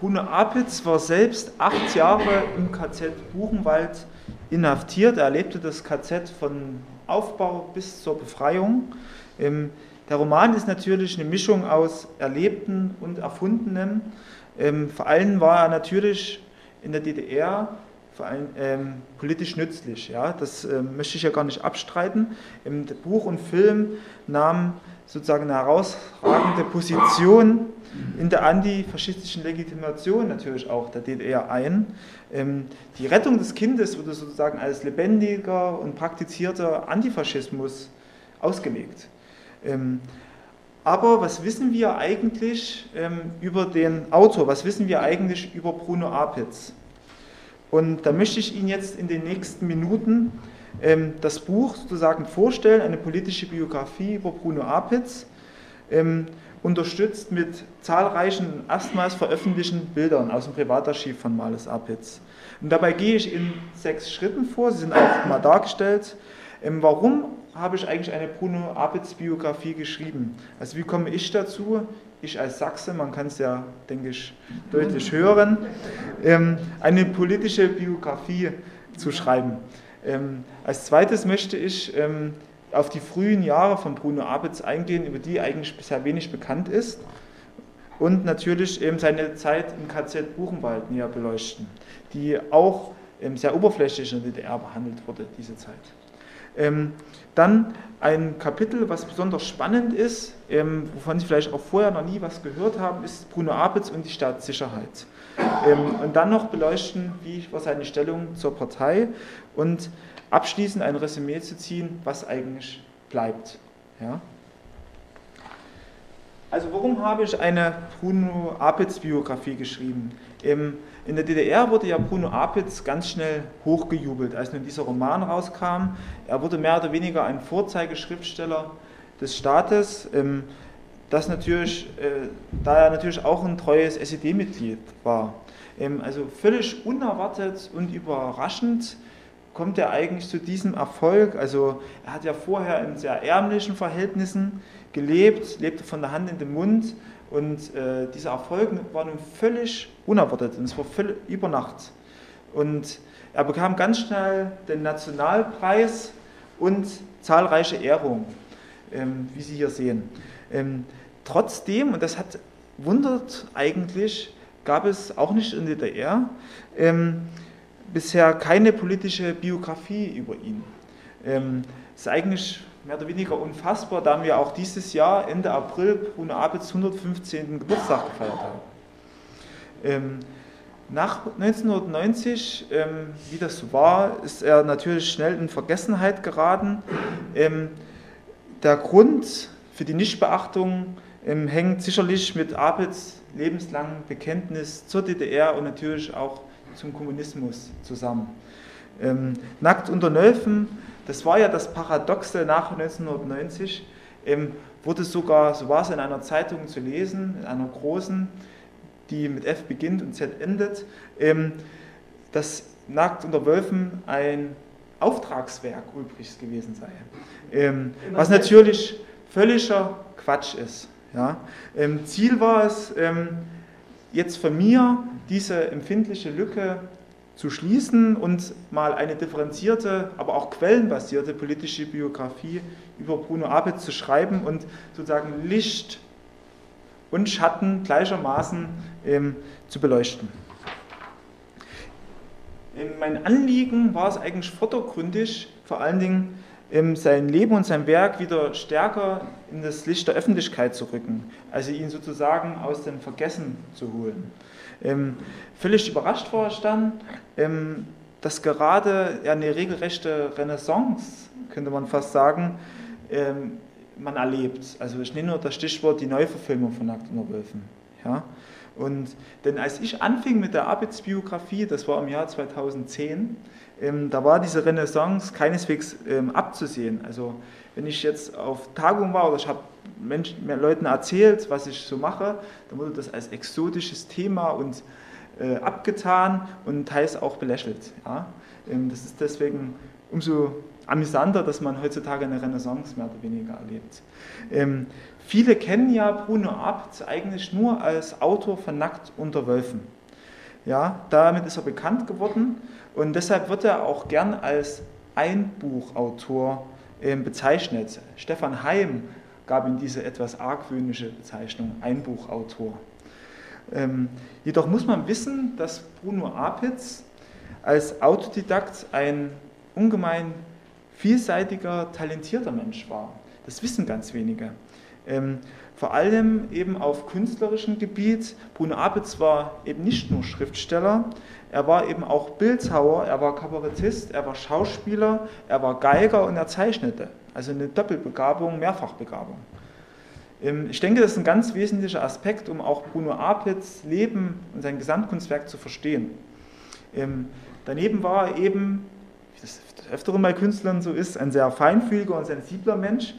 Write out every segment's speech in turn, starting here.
Bruno Apitz war selbst acht Jahre im KZ Buchenwald inhaftiert. Er erlebte das KZ von Aufbau bis zur Befreiung. Ähm, der Roman ist natürlich eine Mischung aus Erlebten und Erfundenem. Ähm, vor allem war er natürlich in der DDR vor allem ähm, politisch nützlich. Ja? Das ähm, möchte ich ja gar nicht abstreiten. Im Buch und Film nahm sozusagen eine herausragende Position in der antifaschistischen Legitimation natürlich auch der DDR ein. Ähm, die Rettung des Kindes wurde sozusagen als lebendiger und praktizierter Antifaschismus ausgelegt. Ähm, aber was wissen wir eigentlich ähm, über den Autor? Was wissen wir eigentlich über Bruno Apitz? Und da möchte ich Ihnen jetzt in den nächsten Minuten das Buch sozusagen vorstellen, eine politische Biografie über Bruno Apitz, unterstützt mit zahlreichen erstmals veröffentlichten Bildern aus dem Privatarchiv von Males Apitz. Und dabei gehe ich in sechs Schritten vor, sie sind auch mal dargestellt. Ähm, warum habe ich eigentlich eine Bruno Apitz Biografie geschrieben? Also wie komme ich dazu? ich als Sachse, man kann es ja, denke ich, deutlich hören, ähm, eine politische Biografie zu schreiben. Ähm, als zweites möchte ich auf die frühen Jahre von Bruno Abitz eingehen, über die eigentlich bisher wenig bekannt ist und natürlich eben seine Zeit im KZ Buchenwald näher beleuchten, die auch sehr oberflächlich in der DDR behandelt wurde, diese Zeit. Ähm, dann ein Kapitel, was besonders spannend ist, ähm, wovon Sie vielleicht auch vorher noch nie was gehört haben, ist Bruno Apitz und die Staatssicherheit. Ähm, und dann noch beleuchten, wie war seine Stellung zur Partei und abschließend ein Resümee zu ziehen, was eigentlich bleibt. Ja? Also warum habe ich eine Bruno Apitz Biografie geschrieben? In der DDR wurde ja Bruno Apitz ganz schnell hochgejubelt, als nun dieser Roman rauskam. Er wurde mehr oder weniger ein Vorzeigeschriftsteller des Staates, ähm, das natürlich, äh, da er natürlich auch ein treues SED-Mitglied war. Ähm, also völlig unerwartet und überraschend kommt er eigentlich zu diesem Erfolg. Also er hat ja vorher in sehr ärmlichen Verhältnissen gelebt, lebte von der Hand in den Mund und äh, dieser Erfolg war nun völlig unerwartet und es war über Nacht. Und er bekam ganz schnell den Nationalpreis und zahlreiche Ehrungen, ähm, wie Sie hier sehen. Ähm, trotzdem, und das hat wundert eigentlich, gab es auch nicht in der DDR ähm, bisher keine politische Biografie über ihn. Ähm, ist eigentlich mehr oder weniger unfassbar, da wir auch dieses Jahr Ende April Bruno Abitz 115. Geburtstag gefeiert haben. Ähm, nach 1990, ähm, wie das so war, ist er natürlich schnell in Vergessenheit geraten. Ähm, der Grund für die Nichtbeachtung hängt sicherlich mit Abitz lebenslangen Bekenntnis zur DDR und natürlich auch zum Kommunismus zusammen. Ähm, Nackt unter Nölfen das war ja das Paradoxe nach 1990, ähm, wurde sogar, so war es in einer Zeitung zu lesen, in einer großen, die mit F beginnt und Z endet, ähm, dass Nackt unter Wölfen ein Auftragswerk übrig gewesen sei. Ähm, was natürlich völliger Quatsch ist. Ja? Ähm, Ziel war es, ähm, jetzt von mir diese empfindliche Lücke zu schließen und mal eine differenzierte, aber auch quellenbasierte politische Biografie über Bruno Abitz zu schreiben und sozusagen Licht und Schatten gleichermaßen ähm, zu beleuchten. Ähm, mein Anliegen war es eigentlich vordergründig, vor allen Dingen sein Leben und sein Werk wieder stärker in das Licht der Öffentlichkeit zu rücken, also ihn sozusagen aus dem Vergessen zu holen. Ähm, völlig überrascht war ich dann, ähm, dass gerade eine regelrechte Renaissance, könnte man fast sagen, ähm, man erlebt. Also ich nenne nur das Stichwort die Neuverfilmung von Nackt unter Wölfen. Ja? Und, denn als ich anfing mit der Abitz-Biografie, das war im Jahr 2010, ähm, da war diese Renaissance keineswegs ähm, abzusehen. Also wenn ich jetzt auf Tagung war oder ich habe Menschen, Leuten erzählt, was ich so mache, dann wurde das als exotisches Thema und äh, abgetan und teils auch belächelt. Ja? Ähm, das ist deswegen umso amüsanter, dass man heutzutage eine Renaissance mehr oder weniger erlebt. Ähm, viele kennen ja Bruno Abt eigentlich nur als Autor von Nackt unter Wölfen. Ja, damit ist er bekannt geworden und deshalb wird er auch gern als Einbuchautor ähm, bezeichnet. Stefan Heim gab ihm diese etwas argwöhnische Bezeichnung, Einbuchautor. Ähm, jedoch muss man wissen, dass Bruno Apitz als Autodidakt ein ungemein vielseitiger, talentierter Mensch war. Das wissen ganz wenige. Ähm, vor allem eben auf künstlerischem Gebiet. Bruno Apitz war eben nicht nur Schriftsteller, er war eben auch Bildhauer, er war Kabarettist, er war Schauspieler, er war Geiger und er zeichnete. Also eine Doppelbegabung, Mehrfachbegabung. Ähm, ich denke, das ist ein ganz wesentlicher Aspekt, um auch Bruno Apitz Leben und sein Gesamtkunstwerk zu verstehen. Ähm, daneben war er eben, wie das öfteren bei Künstlern so ist, ein sehr feinfühliger und sensibler Mensch.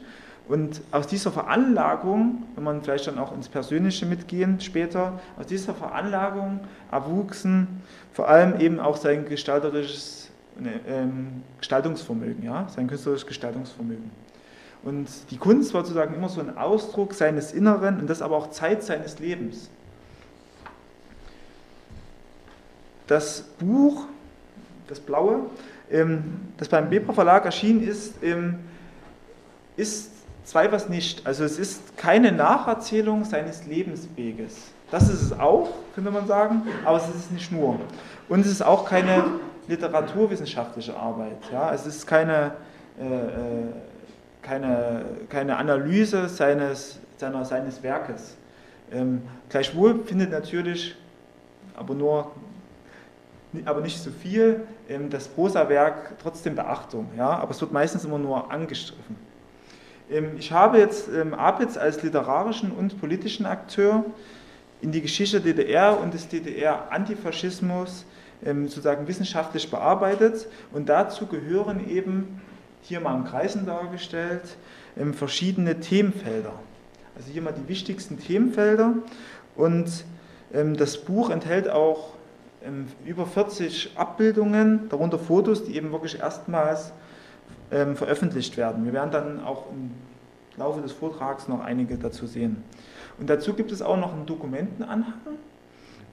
Und aus dieser Veranlagung, wenn man vielleicht dann auch ins Persönliche mitgehen später, aus dieser Veranlagung erwuchsen vor allem eben auch sein gestalterisches ne, ähm, Gestaltungsvermögen, ja, sein künstlerisches Gestaltungsvermögen. Und die Kunst war sozusagen immer so ein Ausdruck seines Inneren und das aber auch Zeit seines Lebens. Das Buch, das Blaue, ähm, das beim Weber Verlag erschienen ist, ähm, ist zwei was nicht. Also es ist keine Nacherzählung seines Lebensweges. Das ist es auch, könnte man sagen, aber es ist nicht nur. Und es ist auch keine literaturwissenschaftliche Arbeit. Ja? Es ist keine, äh, äh keine, keine Analyse seines, seiner, seines Werkes. Ähm, gleichwohl findet natürlich, aber nur aber nicht so viel, ähm, das Prosa-Werk trotzdem Beachtung. Ja? Aber es wird meistens immer nur angestriffen. Ähm, ich habe jetzt ähm, als literarischen und politischen Akteur in die Geschichte der DDR und des DDR-Antifaschismus ähm, sozusagen wissenschaftlich bearbeitet und dazu gehören eben, hier mal im Kreisen dargestellt, verschiedene Themenfelder. Also hier mal die wichtigsten Themenfelder und das Buch enthält auch über 40 Abbildungen, darunter Fotos, die eben wirklich erstmals ähm, veröffentlicht werden. Wir werden dann auch im Laufe des Vortrags noch einige dazu sehen. Und dazu gibt es auch noch einen Dokumentenanhang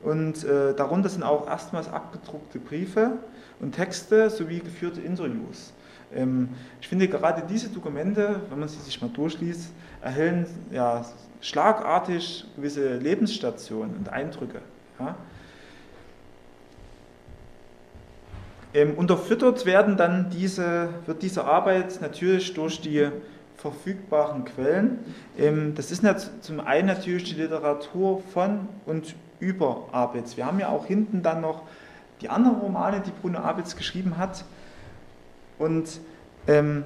und äh, darunter sind auch erstmals abgedruckte Briefe und Texte sowie geführte Interviews. Ähm, ich finde gerade diese Dokumente, wenn man sie sich mal durchliest, erhellen ja, schlagartig gewisse Lebensstationen und Eindrücke. Ja. Ähm, unterfüttert werden dann diese, wird diese Arbeit natürlich durch die verfügbaren Quellen. Ähm, das ist zum einen natürlich die Literatur von und über Abitz. Wir haben ja auch hinten dann noch die anderen Romane, die Bruno Abitz geschrieben hat. Und ähm,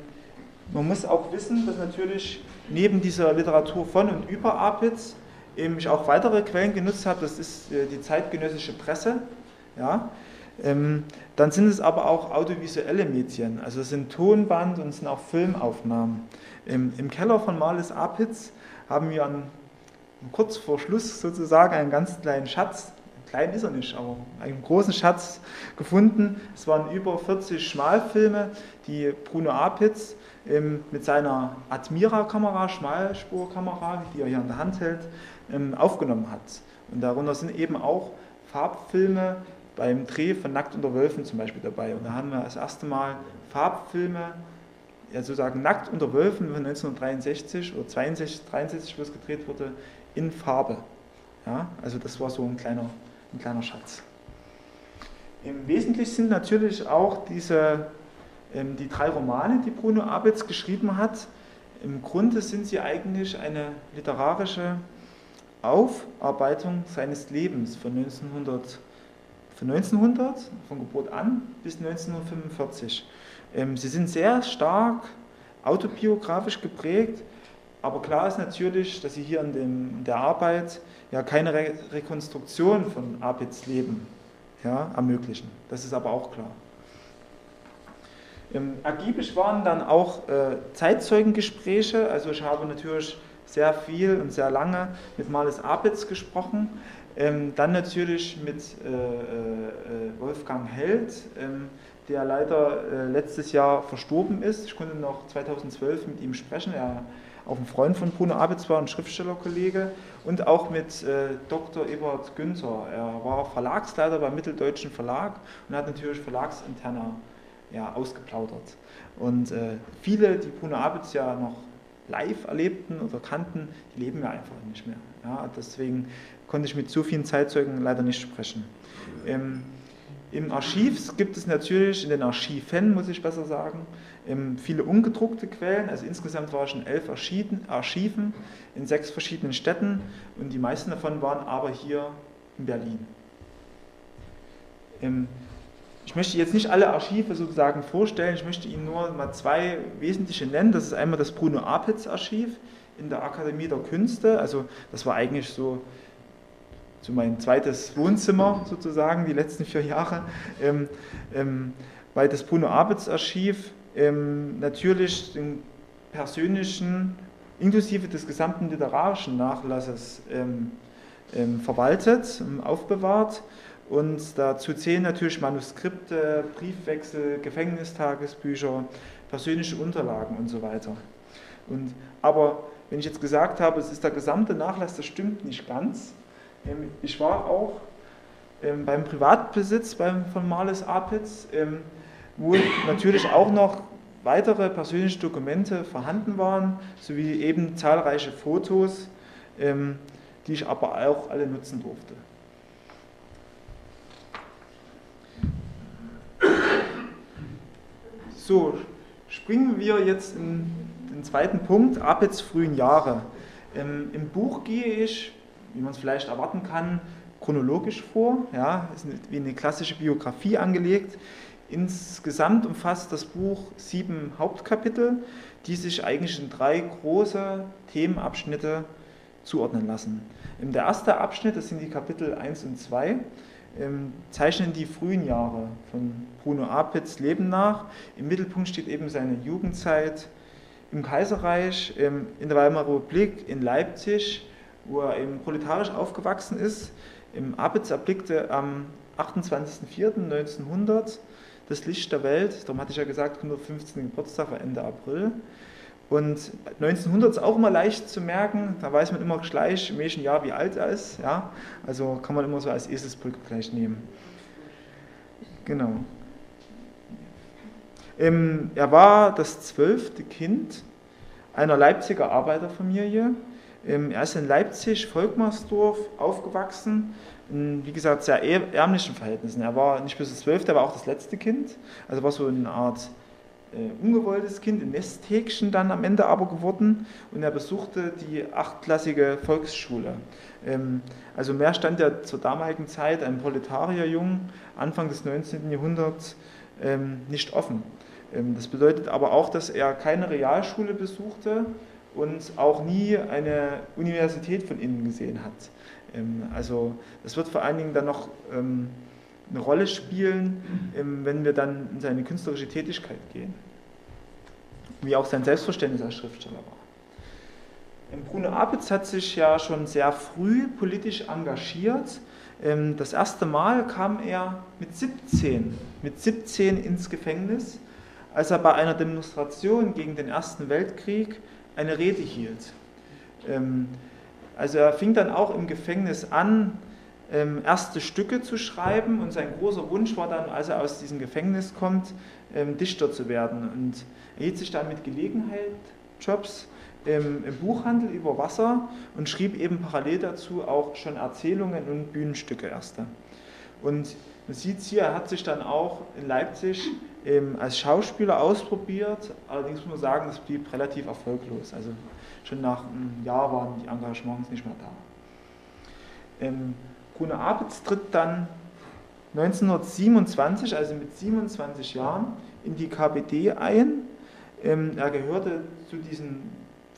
man muss auch wissen, dass natürlich neben dieser Literatur von und über Abitz eben ich auch weitere Quellen genutzt habe. Das ist äh, die zeitgenössische Presse. Ja, ähm, dann sind es aber auch audiovisuelle Medien, also es sind Tonband und es sind auch Filmaufnahmen. Im, im Keller von Marlis Apitz haben wir einen, kurz vor Schluss sozusagen einen ganz kleinen Schatz, klein ist er nicht, aber einen großen Schatz gefunden. Es waren über 40 Schmalfilme, die Bruno Apitz ähm, mit seiner Admira-Kamera, Schmalspurkamera, die er hier in der Hand hält, ähm, aufgenommen hat. Und darunter sind eben auch Farbfilme beim Dreh von Nackt unter Wölfen zum Beispiel dabei. Und da haben wir das erste Mal Farbfilme, ja sozusagen Nackt unter Wölfen von 1963 oder 62, 63, wo es gedreht wurde, in Farbe. Ja, also das war so ein kleiner, ein kleiner Schatz. Im Wesentlichen sind natürlich auch diese, ähm, die drei Romane, die Bruno Abitz geschrieben hat, im Grunde sind sie eigentlich eine literarische Aufarbeitung seines Lebens von 1900 von 1900, von Geburt an, bis 1945. Ähm, sie sind sehr stark autobiografisch geprägt, aber klar ist natürlich, dass sie hier in, dem, in der Arbeit ja keine Re Rekonstruktion von Abits Leben ja, ermöglichen. Das ist aber auch klar. Ähm, ergiebig waren dann auch äh, Zeitzeugengespräche, also ich habe natürlich sehr viel und sehr lange mit Marlis Abitz gesprochen. Ähm, dann natürlich mit äh, äh, Wolfgang Held, ähm, der leider äh, letztes Jahr verstorben ist. Ich konnte noch 2012 mit ihm sprechen. Er auch ein Freund von Bruno Abitz war, ein Schriftstellerkollege und auch mit äh, Dr. Ebert Günther. Er war Verlagsleiter beim Mitteldeutschen Verlag und hat natürlich Verlagsinterner ja, ausgeplaudert. Und äh, viele, die Bruno Abitz ja noch live erlebten oder kannten, die leben ja einfach nicht mehr. Ja, deswegen konnte ich mit so vielen Zeitzeugen leider nicht sprechen. Ähm, Im Archiv gibt es natürlich, in den Archiven muss ich besser sagen, ähm, viele ungedruckte Quellen. Also insgesamt war ich in elf Archiven in sechs verschiedenen Städten und die meisten davon waren aber hier in Berlin. Ähm, ich möchte jetzt nicht alle Archive sozusagen vorstellen, ich möchte Ihnen nur mal zwei wesentliche nennen. Das ist einmal das Bruno Apitz Archiv in der Akademie der Künste. Also das war eigentlich so, so mein zweites Wohnzimmer sozusagen, die letzten vier Jahre. Ähm, ähm, weil das Bruno Apitz Archiv ähm, natürlich den persönlichen, inklusive des gesamten literarischen Nachlasses ähm, ähm, verwaltet, aufbewahrt. Und dazu zählen natürlich Manuskripte, Briefwechsel, Gefängnistagesbücher, persönliche Unterlagen und so weiter. Und, aber wenn ich jetzt gesagt habe, es ist der gesamte Nachlass, das stimmt nicht ganz. Ähm, ich war auch ähm, beim Privatbesitz beim, von Marles Apitz wo natürlich auch noch weitere persönliche Dokumente vorhanden waren, sowie eben zahlreiche Fotos, ähm, die ich aber auch alle nutzen durfte. So, springen wir jetzt in den zweiten Punkt, Apets frühen Jahre. Ähm, Im Buch gehe ich, wie man es vielleicht erwarten kann, chronologisch vor, ja, ist wie eine klassische Biografie angelegt. Insgesamt umfasst das Buch sieben Hauptkapitel, die sich eigentlich in drei große Themenabschnitte zuordnen lassen. Der erste Abschnitt, das sind die Kapitel 1 und 2, ähm, zeichnen die frühen Jahre von Bruno Apitz Leben nach. Im Mittelpunkt steht eben seine Jugendzeit im Kaiserreich, ähm, in der Weimarer Republik, in Leipzig, wo er eben proletarisch aufgewachsen ist. Apitz erblickte am 28.04.1900 das Licht der Welt. Darum hatte ich ja gesagt, 115. Geburtstag war Ende April. Und 1900 ist auch immer leicht zu merken, da weiß man immer gleich, in welchem Jahr wie alt er ist. Ja? Also kann man immer so als Eselsbrücke gleich nehmen. Genau. Ähm, er war das zwölfte Kind einer Leipziger Arbeiterfamilie. Ähm, er ist in Leipzig, Volkmarsdorf, aufgewachsen in, wie gesagt, sehr ärmlichen Verhältnissen. Er war nicht bis das zwölfte, er war auch das letzte Kind. Also war so eine Art äh, ungewolltes Kind, ein Nesthäkchen dann am Ende aber geworden. Und er besuchte die achtklassige Volksschule. Ähm, also mehr stand er zur damaligen Zeit, ein Proletarierjungen, Anfang des 19. Jahrhunderts, ähm, nicht offen. Ähm, das bedeutet aber auch, dass er keine Realschule besuchte und auch nie eine Universität von innen gesehen hat. Ähm, also das wird vor allen Dingen dann noch ähm, eine Rolle spielen, ähm, wenn wir dann in seine künstlerische Tätigkeit gehen. Wie auch sein Selbstverständnis als Schriftsteller war. Bruno Apitz hat sich ja schon sehr früh politisch engagiert. Das erste Mal kam er mit 17, mit 17 ins Gefängnis, als er bei einer Demonstration gegen den Ersten Weltkrieg eine Rede hielt. Also er fing dann auch im Gefängnis an, ähm, erste Stücke zu schreiben und sein großer Wunsch war dann, als er aus diesem Gefängnis kommt, ähm, Dichter zu werden. Und er hielt sich dann mit Gelegenheitsjobs im, im Buchhandel über Wasser und schrieb eben parallel dazu auch schon Erzählungen und Bühnenstücke erste. Und man sieht hier, er hat sich dann auch in Leipzig ähm, als Schauspieler ausprobiert, allerdings muss man sagen, das blieb relativ erfolglos. Also schon nach einem Jahr waren die Engagements nicht mehr da. Ähm, Bruno Apitz tritt dann 1927, also mit 27 Jahren, in die KPD ein. Ähm, er gehörte zu diesen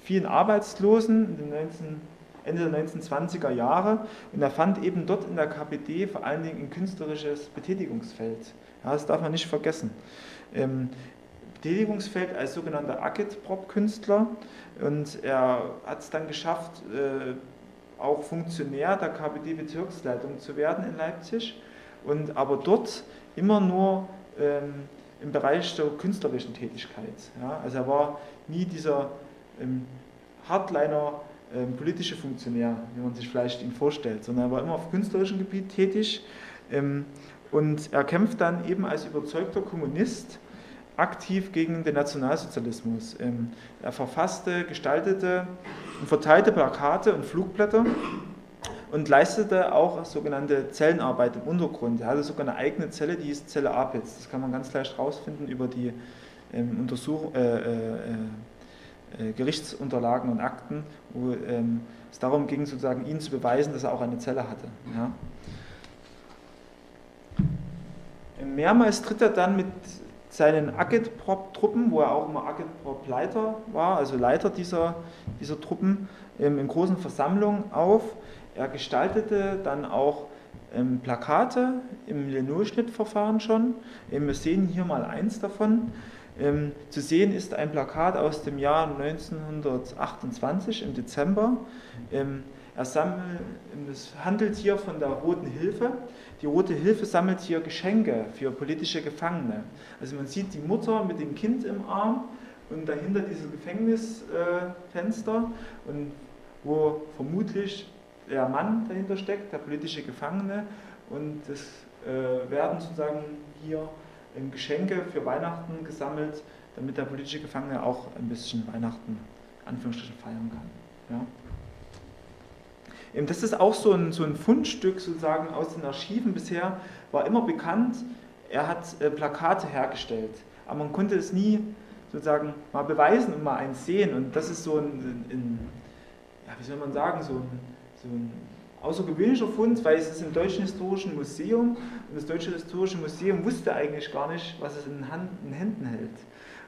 vielen Arbeitslosen in den 19, Ende der 1920er Jahre und er fand eben dort in der KPD vor allen Dingen ein künstlerisches Betätigungsfeld. Ja, das darf man nicht vergessen. Ähm, Betätigungsfeld als sogenannter Agitprop-Künstler und er hat es dann geschafft, äh, auch Funktionär der KPD-Bezirksleitung zu werden in Leipzig und aber dort immer nur ähm, im Bereich der künstlerischen Tätigkeit. Ja? Also er war nie dieser ähm, Hardliner ähm, politische Funktionär, wie man sich vielleicht ihn vorstellt, sondern er war immer auf künstlerischem Gebiet tätig ähm, und er kämpft dann eben als überzeugter Kommunist aktiv gegen den Nationalsozialismus. Ähm, er verfasste, gestaltete und verteilte Plakate und Flugblätter und leistete auch sogenannte Zellenarbeit im Untergrund. Er hatte sogar eine eigene Zelle, die hieß Zelle Apitz. Das kann man ganz leicht herausfinden über die ähm, Untersuch äh, äh, äh, Gerichtsunterlagen und Akten, wo ähm, es darum ging, sozusagen ihn zu beweisen, dass er auch eine Zelle hatte. Ja. Mehrmals tritt er dann mit seinen Agitprop-Truppen, wo er auch immer Agitprop-Leiter war, also Leiter dieser, dieser Truppen, ähm, in großen Versammlungen auf. Er gestaltete dann auch ähm, Plakate im Linoschnittverfahren schon. Ähm, wir sehen hier mal eins davon. Zu sehen ist ein Plakat aus dem Jahr 1928 im Dezember. Er sammelt, es handelt hier von der Roten Hilfe. Die Rote Hilfe sammelt hier Geschenke für politische Gefangene. Also man sieht die Mutter mit dem Kind im Arm und dahinter dieses Gefängnisfenster und wo vermutlich der Mann dahinter steckt, der politische Gefangene und es äh, werden sozusagen hier Geschenke für Weihnachten gesammelt, damit der politische Gefangene auch ein bisschen Weihnachten Anführungsstrichen feiern kann. Ja. Eben das ist auch so ein, so ein Fundstück sozusagen aus den Archiven. Bisher, war immer bekannt, er hat äh, Plakate hergestellt, aber man konnte es nie sozusagen mal beweisen und mal eins sehen. Und das ist so ein, ein ja, wie soll man sagen, so ein, so ein außergewöhnlicher Fund, weil es ist im Deutschen Historischen Museum. Und das Deutsche Historische Museum wusste eigentlich gar nicht, was es in, Hand, in Händen hält.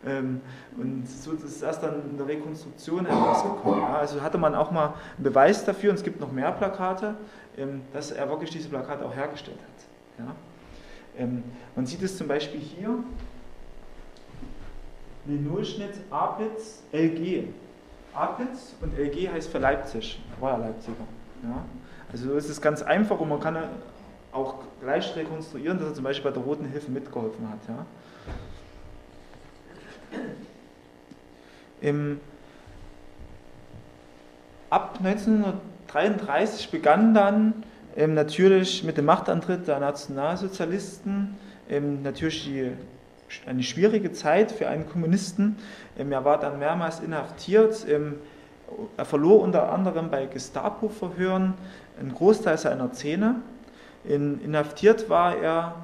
Ähm, und so ist erst dann in der Rekonstruktion herausgekommen. Also hatte man auch mal einen Beweis dafür, und es gibt noch mehr Plakate, ähm, dass er wirklich diese Plakate auch hergestellt hat. Ähm, man sieht es zum Beispiel hier, Linolschnitt Apitz LG. Apitz und LG heißt für Leipzig, war ja Leipziger. Also ist es ganz einfach und man kann auch gleich rekonstruieren, dass er zum Beispiel bei der Roten Hilfe mitgeholfen hat. Ja. Im, ab 1933 begann dann ähm, natürlich mit dem Machtantritt der Nationalsozialisten ähm, natürlich die, eine schwierige Zeit für einen Kommunisten. Ähm, er war dann mehrmals inhaftiert. Ähm, er verlor unter anderem bei Gestapo-Verhören einen Großteil seiner Zähne. In, inhaftiert war er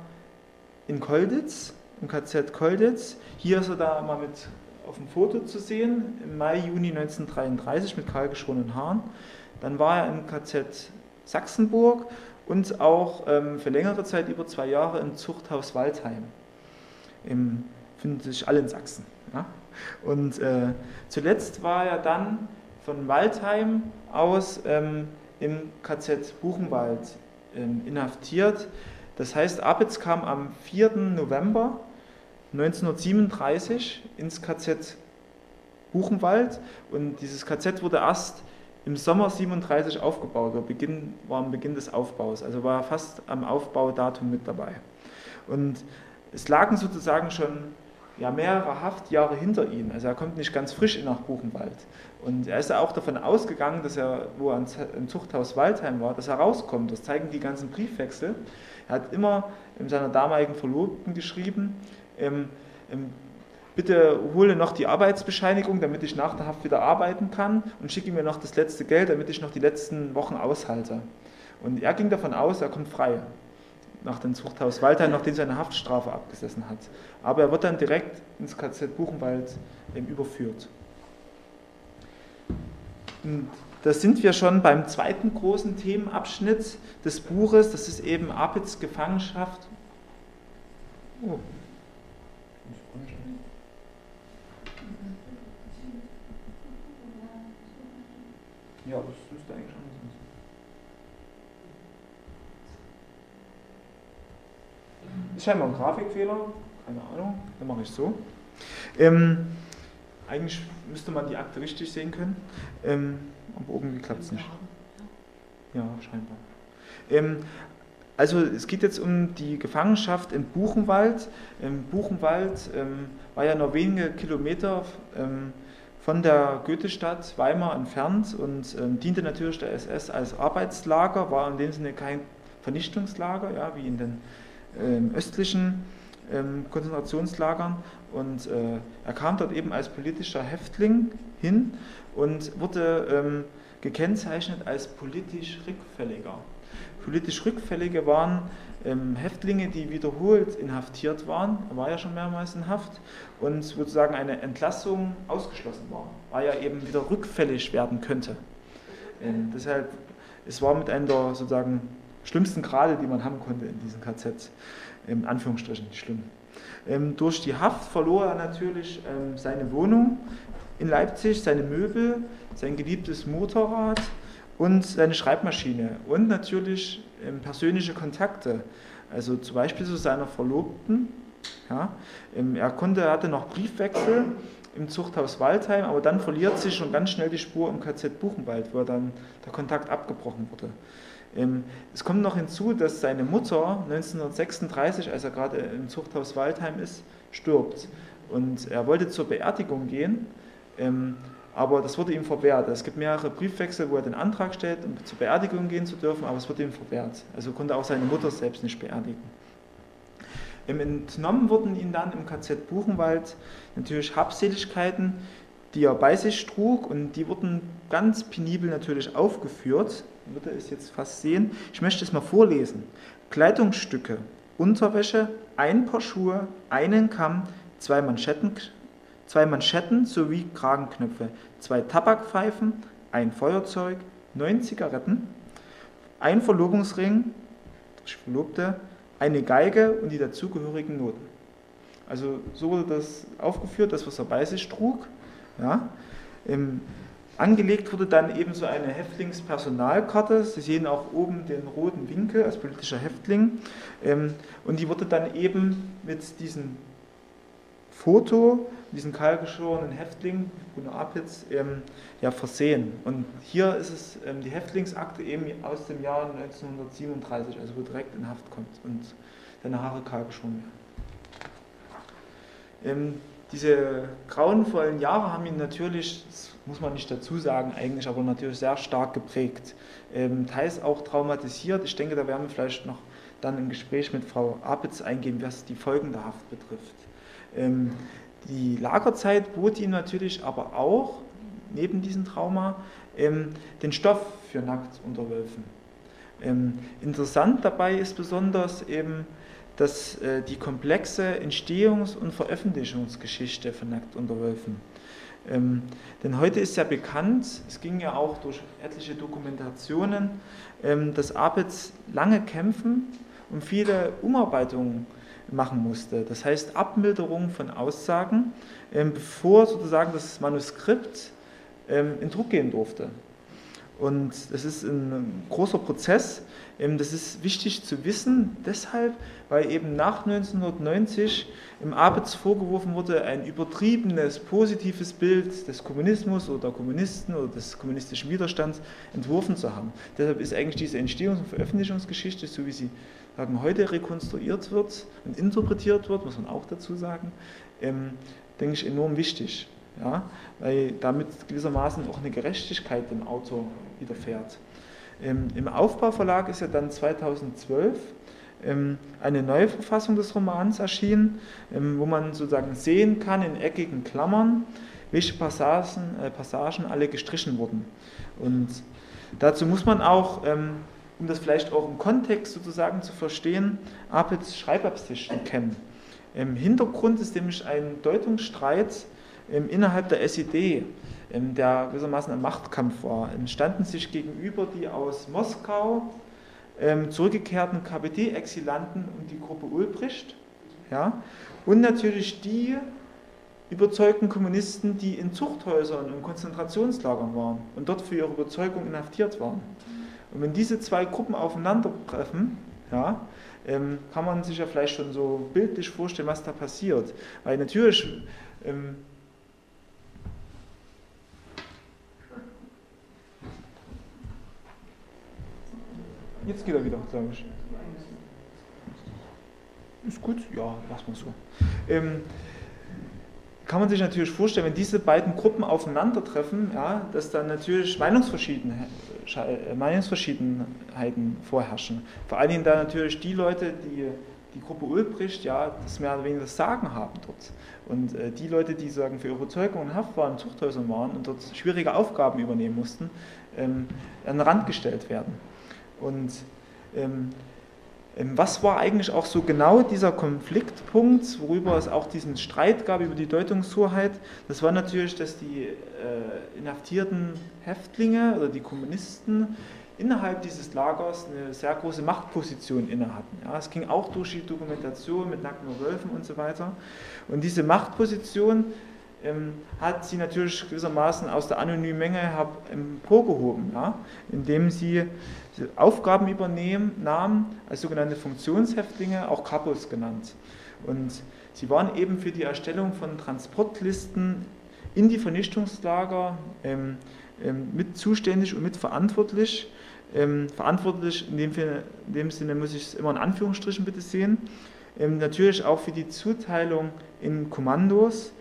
in Kolditz, im KZ Kolditz. Hier ist er da mal mit auf dem Foto zu sehen, im Mai, Juni 1933 mit kahlgeschorenen Haaren. Dann war er im KZ Sachsenburg und auch ähm, für längere Zeit, über zwei Jahre, im Zuchthaus Waldheim. Im, finden sich alle in Sachsen. Ja? Und äh, zuletzt war er dann von Waldheim aus ähm, im KZ Buchenwald ähm, inhaftiert. Das heißt, Abitz kam am 4. November 1937 ins KZ Buchenwald und dieses KZ wurde erst im Sommer 37 aufgebaut, der Beginn, war am Beginn des Aufbaus, also war fast am Aufbaudatum mit dabei. Und es lagen sozusagen schon ja, mehrere Haftjahre hinter ihm. Also er kommt nicht ganz frisch nach Buchenwald. Und er ist auch davon ausgegangen, dass er, wo er im Zuchthaus Waldheim war, dass er rauskommt. Das zeigen die ganzen Briefwechsel. Er hat immer in seiner damaligen Verlobten geschrieben, bitte hole noch die Arbeitsbescheinigung, damit ich nach der Haft wieder arbeiten kann und schicke mir noch das letzte Geld, damit ich noch die letzten Wochen aushalte. Und er ging davon aus, er kommt frei nach dem Zuchthaus Waldheim, nachdem seine Haftstrafe abgesessen hat. Aber er wird dann direkt ins KZ Buchenwald ähm, überführt. Und da sind wir schon beim zweiten großen Themenabschnitt des Buches, das ist eben Apitz Gefangenschaft. Oh. Ja, das müsste eigentlich schon sein. Ist scheinbar ein Grafikfehler, keine Ahnung, dann mache ich so. Ähm, eigentlich müsste man die Akte richtig sehen können, ähm, aber irgendwie klappt es nicht. Ja, scheinbar. Ähm, also es geht jetzt um die Gefangenschaft in Buchenwald. Ähm, Buchenwald ähm, war ja nur wenige Kilometer ähm, von der Goethestadt Weimar entfernt und ähm, diente natürlich der SS als Arbeitslager, war in dem Sinne kein Vernichtungslager, ja, wie in den ähm, östlichen ähm, Konzentrationslagern. Und äh, er kam dort eben als politischer Häftling hin und wurde ähm, gekennzeichnet als politisch Rückfälliger. Politisch Rückfällige waren ähm, Häftlinge, die wiederholt inhaftiert waren, er war ja schon mehrmals in Haft, und sozusagen eine Entlassung ausgeschlossen war, weil er eben wieder rückfällig werden könnte. Ähm, deshalb, es war mit einer der sozusagen schlimmsten Grade, die man haben konnte in diesen KZ, in Anführungsstrichen schlimm. Ähm, durch die Haft verlor er natürlich ähm, seine Wohnung in Leipzig, seine Möbel, sein geliebtes Motorrad und seine Schreibmaschine und natürlich ähm, persönliche Kontakte. Also zum Beispiel zu seiner Verlobten. Ja, ähm, er konnte, hatte noch Briefwechsel im Zuchthaus Waldheim, aber dann verliert sich schon ganz schnell die Spur im KZ Buchenwald, wo dann der Kontakt abgebrochen wurde. Ähm, es kommt noch hinzu, dass seine Mutter 1936, als er gerade im Zuchthaus Waldheim ist, stirbt. Und er wollte zur Beerdigung gehen, ähm, aber das wurde ihm verwehrt. Es gibt mehrere Briefwechsel, wo er den Antrag stellt, um zur Beerdigung gehen zu dürfen, aber es wurde ihm verwehrt. Also konnte auch seine Mutter selbst nicht beerdigen. Entnommen wurden ihm dann im KZ Buchenwald natürlich Habseligkeiten, die er bei sich trug und die wurden ganz penibel natürlich aufgeführt. Man würde es jetzt fast sehen. Ich möchte es mal vorlesen. Kleidungsstücke, Unterwäsche, ein Paar Schuhe, einen Kamm, zwei Manschetten, zwei Manschetten sowie Kragenknöpfe, zwei Tabakpfeifen, ein Feuerzeug, neun Zigaretten, ein Verlobungsring, Verlobte, eine Geige und die dazugehörigen Noten. Also so wurde das aufgeführt, das was er bei sich trug. Ja. Ähm, angelegt wurde dann eben so eine Häftlingspersonalkarte. Sie sehen auch oben den roten Winkel als politischer Häftling. Ähm, und die wurde dann eben mit diesem Foto diesen kahlgeschorenen Häftling, Bruno Apitz, ähm, ja, versehen. Und hier ist es ähm, die Häftlingsakte eben aus dem Jahr 1937, also wo direkt in Haft kommt und seine Haare kahl geschoren werden. Ähm, diese grauenvollen Jahre haben ihn natürlich, das muss man nicht dazu sagen eigentlich, aber natürlich sehr stark geprägt. Ähm, teils auch traumatisiert. Ich denke, da werden wir vielleicht noch dann im Gespräch mit Frau Apitz eingehen, was die Folgen der Haft betrifft. Ähm, die Lagerzeit bot ihm natürlich aber auch, neben diesem Trauma, ähm, den Stoff für Nacktunterwölfen. Ähm, interessant dabei ist besonders eben, dass äh, die komplexe Entstehungs- und Veröffentlichungsgeschichte von Nacktunterwölfen. Ähm, denn heute ist ja bekannt, es ging ja auch durch etliche Dokumentationen, ähm, dass Apitz lange kämpfen und viele Umarbeitungen machen musste. Das heißt Abmilderung von Aussagen, ähm, bevor sozusagen das Manuskript ähm, in Druck gehen durfte. Und das ist ein großer Prozess. Ähm, das ist wichtig zu wissen, deshalb, weil eben nach 1990 im Abitz vorgeworfen wurde, ein übertriebenes, positives Bild des Kommunismus oder der Kommunisten oder des kommunistischen Widerstands entworfen zu haben. Deshalb ist eigentlich diese Entstehungs- und Veröffentlichungsgeschichte, so wie sie sagen, heute rekonstruiert wird und interpretiert wird, muss man auch dazu sagen, ähm, denke ich, enorm wichtig. Ja? Weil damit gewissermaßen auch eine Gerechtigkeit dem Autor widerfährt. Ähm, Im Aufbauverlag ist ja dann 2012 ähm, eine neue Verfassung des Romans erschienen, ähm, wo man sozusagen sehen kann in eckigen Klammern, welche Passagen, äh, Passagen alle gestrichen wurden. Und dazu muss man auch ähm, um das vielleicht auch im Kontext sozusagen zu verstehen, Apels Schreibabsichten kennen. Im Hintergrund ist nämlich ein Deutungsstreit ähm, innerhalb der SED, ähm, der gewissermaßen ein Machtkampf war. Es standen sich gegenüber die aus Moskau ähm, zurückgekehrten KPD-Exilanten und die Gruppe Ulbricht ja, und natürlich die überzeugten Kommunisten, die in Zuchthäusern und Konzentrationslagern waren und dort für ihre Überzeugung inhaftiert waren. Und wenn diese zwei Gruppen aufeinandertreffen, ja, ähm, kann man sich ja vielleicht schon so bildlich vorstellen, was da passiert. Weil natürlich ähm, Jetzt geht er wieder, glaube ich. ist gut, ja, lass mal so. Ähm, kann man sich natürlich vorstellen, wenn diese beiden Gruppen aufeinandertreffen, ja, dass dann natürlich Meinungsverschiedenheiten, äh, Meinungsverschiedenheiten vorherrschen. Vor allen Dingen da natürlich die Leute, die die Gruppe Ulbricht ja das mehr oder weniger das Sagen haben dort. Und äh, die Leute, die sagen für Überzeugung und Haft waren, Zuchthäusern waren und dort schwierige Aufgaben übernehmen mussten, ähm, an den Rand gestellt werden. Und ähm, was war eigentlich auch so genau dieser Konfliktpunkt, worüber es auch diesen Streit gab über die Deutungshoheit? Das war natürlich, dass die äh, inhaftierten Häftlinge oder die Kommunisten innerhalb dieses Lagers eine sehr große Machtposition innehatten. Ja, es ging auch durch die Dokumentation mit nackten Wölfen und so weiter. Und diese Machtposition ähm, hat sie natürlich gewissermaßen aus der anonymen Menge emporgehoben, ja, indem sie Aufgaben übernehmen, nahmen, als sogenannte Funktionshäftlinge, auch Kapos genannt. Und sie waren eben für die Erstellung von Transportlisten in die Vernichtungslager ähm, ähm, mit zuständig und mit verantwortlich. Ähm, verantwortlich in dem, in dem, Sinne muss ich es immer in Anführungsstrichen bitte sehen. Ähm, natürlich auch für die Zuteilung in Kommandos,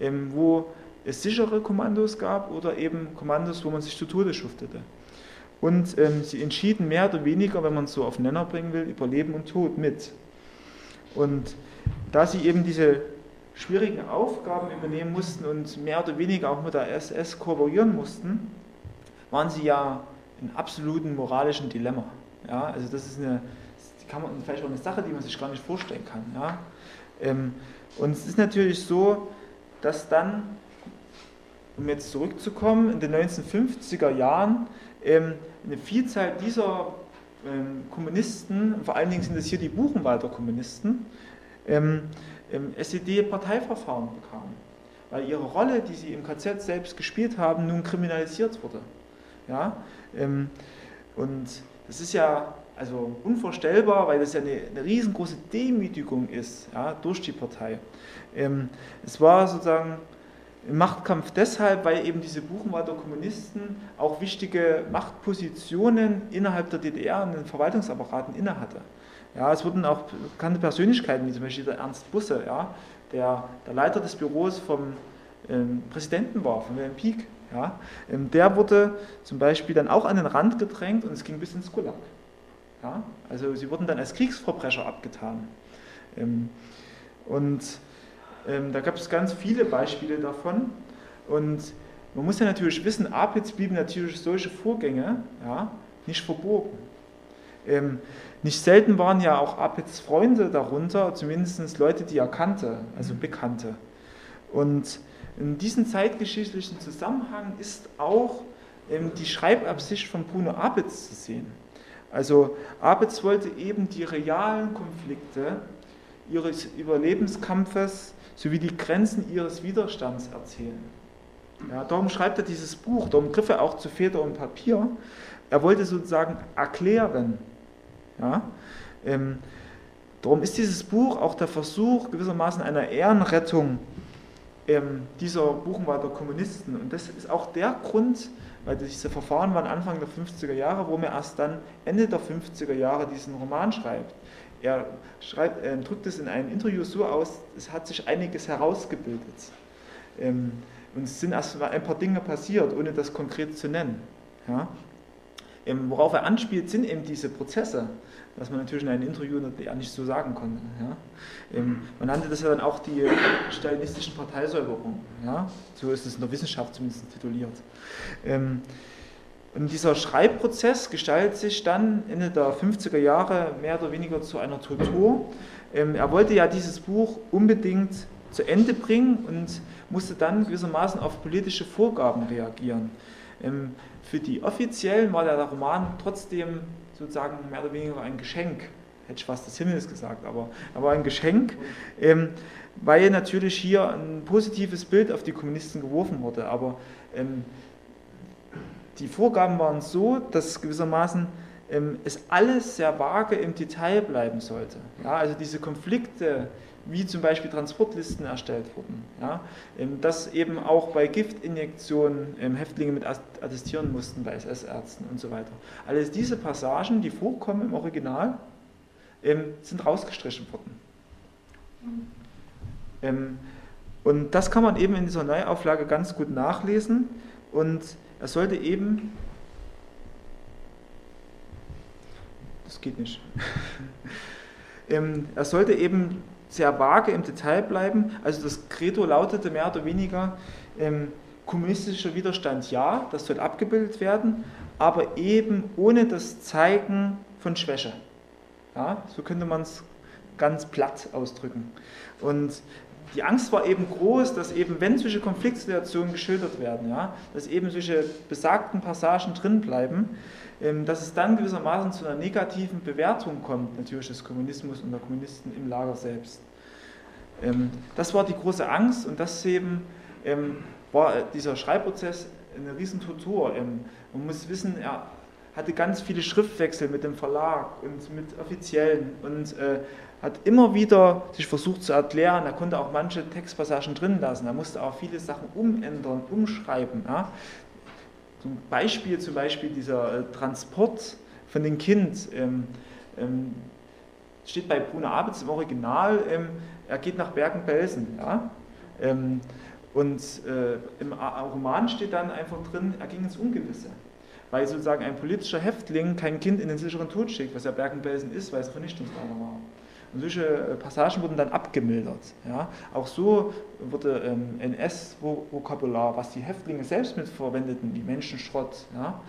ähm, wo es sichere Kommandos gab oder eben Kommandos, wo man sich zu Tode schuftete. Und ähm, sie entschieden mehr oder weniger, wenn man es so auf Nenner bringen will, über Leben und Tod mit. Und da sie eben diese schwierigen Aufgaben übernehmen mussten und mehr oder weniger auch mit der SS kooperieren mussten, waren sie ja in absoluten moralischen Dilemma. Ja, also das ist eine, kann man, vielleicht auch eine Sache, die man sich gar nicht vorstellen kann. Ja. Ähm, und es ist natürlich so, dass dann, um jetzt zurückzukommen, in den 1950er Jahren ähm, eine Vielzahl dieser ähm, Kommunisten, vor allen Dingen sind es hier die Buchenwalder Kommunisten, ähm, SED-Parteiverfahren bekamen, weil ihre Rolle, die sie im KZ selbst gespielt haben, nun kriminalisiert wurde. Ja? und das ist ja also unvorstellbar, weil das ja eine, eine riesengroße Demütigung ist ja, durch die Partei. es war sozusagen Machtkampf deshalb, weil eben diese Buchenwalder Kommunisten auch wichtige Machtpositionen innerhalb der DDR und den Verwaltungsapparaten innehatte. Ja, es wurden auch bekannte Persönlichkeiten, wie zum Beispiel der Ernst Busse, ja, der, der Leiter des Büros vom ähm, Präsidenten war, von Wilhelm Pieck. Ja, ähm, der wurde zum Beispiel dann auch an den Rand gedrängt und es ging bis ins Gulag. Ja, also sie wurden dann als Kriegsverbrecher abgetan. Ähm, und ähm, da gab es ganz viele Beispiele davon. Und man muss ja natürlich wissen, Apitz blieben natürlich solche Vorgänge ja, nicht verborgen. Ähm, nicht selten waren ja auch Apitz Freunde darunter, zumindest Leute, die er kannte, also Bekannte. Und in diesem zeitgeschichtlichen Zusammenhang ist auch ähm, die Schreibabsicht von Bruno Apitz zu sehen. Also Apitz wollte eben die realen Konflikte ihres Überlebenskampfes sowie die Grenzen ihres Widerstands erzählen. Ja, darum schreibt er dieses Buch, darum griff er auch zu Feder und Papier. Er wollte sozusagen erklären. Ja, ähm, darum ist dieses Buch auch der Versuch gewissermaßen einer Ehrenrettung ähm, dieser Buchenwalder Kommunisten. Und das ist auch der Grund, weil diese Verfahren waren Anfang der 50er Jahre, wo er erst dann Ende der 50er Jahre diesen Roman schreibt. Er schreibt, äh, drückt es in einem Interview so aus, es hat sich einiges herausgebildet. Ähm, und es sind erst mal ein paar Dinge passiert, ohne das konkret zu nennen. Ja? Ähm, worauf er anspielt, sind eben diese Prozesse, was man natürlich in einem Interview nicht so sagen konnte. Ja? Ähm, man nannte das ja dann auch die stalinistischen Parteisäuberungen. Ja? So ist es in der Wissenschaft zumindest tituliert. Und dieser Schreibprozess gestaltet sich dann Ende der 50er Jahre mehr oder weniger zu einer Tortur. Ähm, er wollte ja dieses Buch unbedingt zu Ende bringen und musste dann gewissermaßen auf politische Vorgaben reagieren. Ähm, für die Offiziellen war der Roman trotzdem sozusagen mehr oder weniger ein Geschenk, hätte ich fast des Himmels gesagt, aber er war ein Geschenk, ähm, weil natürlich hier ein positives Bild auf die Kommunisten geworfen wurde. Aber die Vorgaben waren so, dass gewissermaßen ähm, es alles sehr vage im Detail bleiben sollte. Ja, also diese Konflikte, wie zum Beispiel Transportlisten erstellt wurden, ja, ähm, dass eben auch bei Giftinjektionen ähm, Häftlinge mit attestieren mussten bei SS-Ärzten und so weiter. Alles diese Passagen, die vorkommen im Original, ähm, sind rausgestrichen worden. Ähm, und das kann man eben in dieser Neuauflage ganz gut nachlesen. Und er sollte eben, das geht nicht, ähm, er sollte eben sehr vage im Detail bleiben. Also das Credo lautete mehr oder weniger, ähm, kommunistischer Widerstand ja, das soll abgebildet werden, aber eben ohne das Zeigen von Schwäche. Ja, so könnte man es ganz platt ausdrücken. Und die Angst war eben groß, dass eben, wenn solche Konfliktsituationen geschildert werden, ja, dass eben solche besagten Passagen drin bleiben, ähm, dass es dann gewissermaßen zu einer negativen Bewertung kommt, natürlich des Kommunismus und der Kommunisten im Lager selbst. Ähm, das war die große Angst und das eben ähm, war dieser Schreibprozess eine riesen Tortur. Man muss wissen, er hatte ganz viele Schriftwechsel mit dem Verlag und mit Offiziellen und äh, hat immer wieder sich versucht zu erklären. Er konnte auch manche Textpassagen drin lassen. Er musste auch viele Sachen umändern, umschreiben. Ja. Zum Beispiel zum Beispiel dieser äh, Transport von dem Kind ähm, ähm, steht bei Bruno Abitz im Original, ähm, er geht nach Bergen-Belsen. Ja. Ähm, und äh, im Roman steht dann einfach drin, er ging ins Ungewisse weil sozusagen ein politischer Häftling kein Kind in den sicheren Tod schickt, was ja Bergen-Belsen ist, weil es Vernichtungslager war. Und solche äh, Passagen wurden dann abgemildert. Ja. Auch so wurde ähm, NS-Vokabular, was die Häftlinge selbst mitverwendeten, wie Menschenschrott, ja,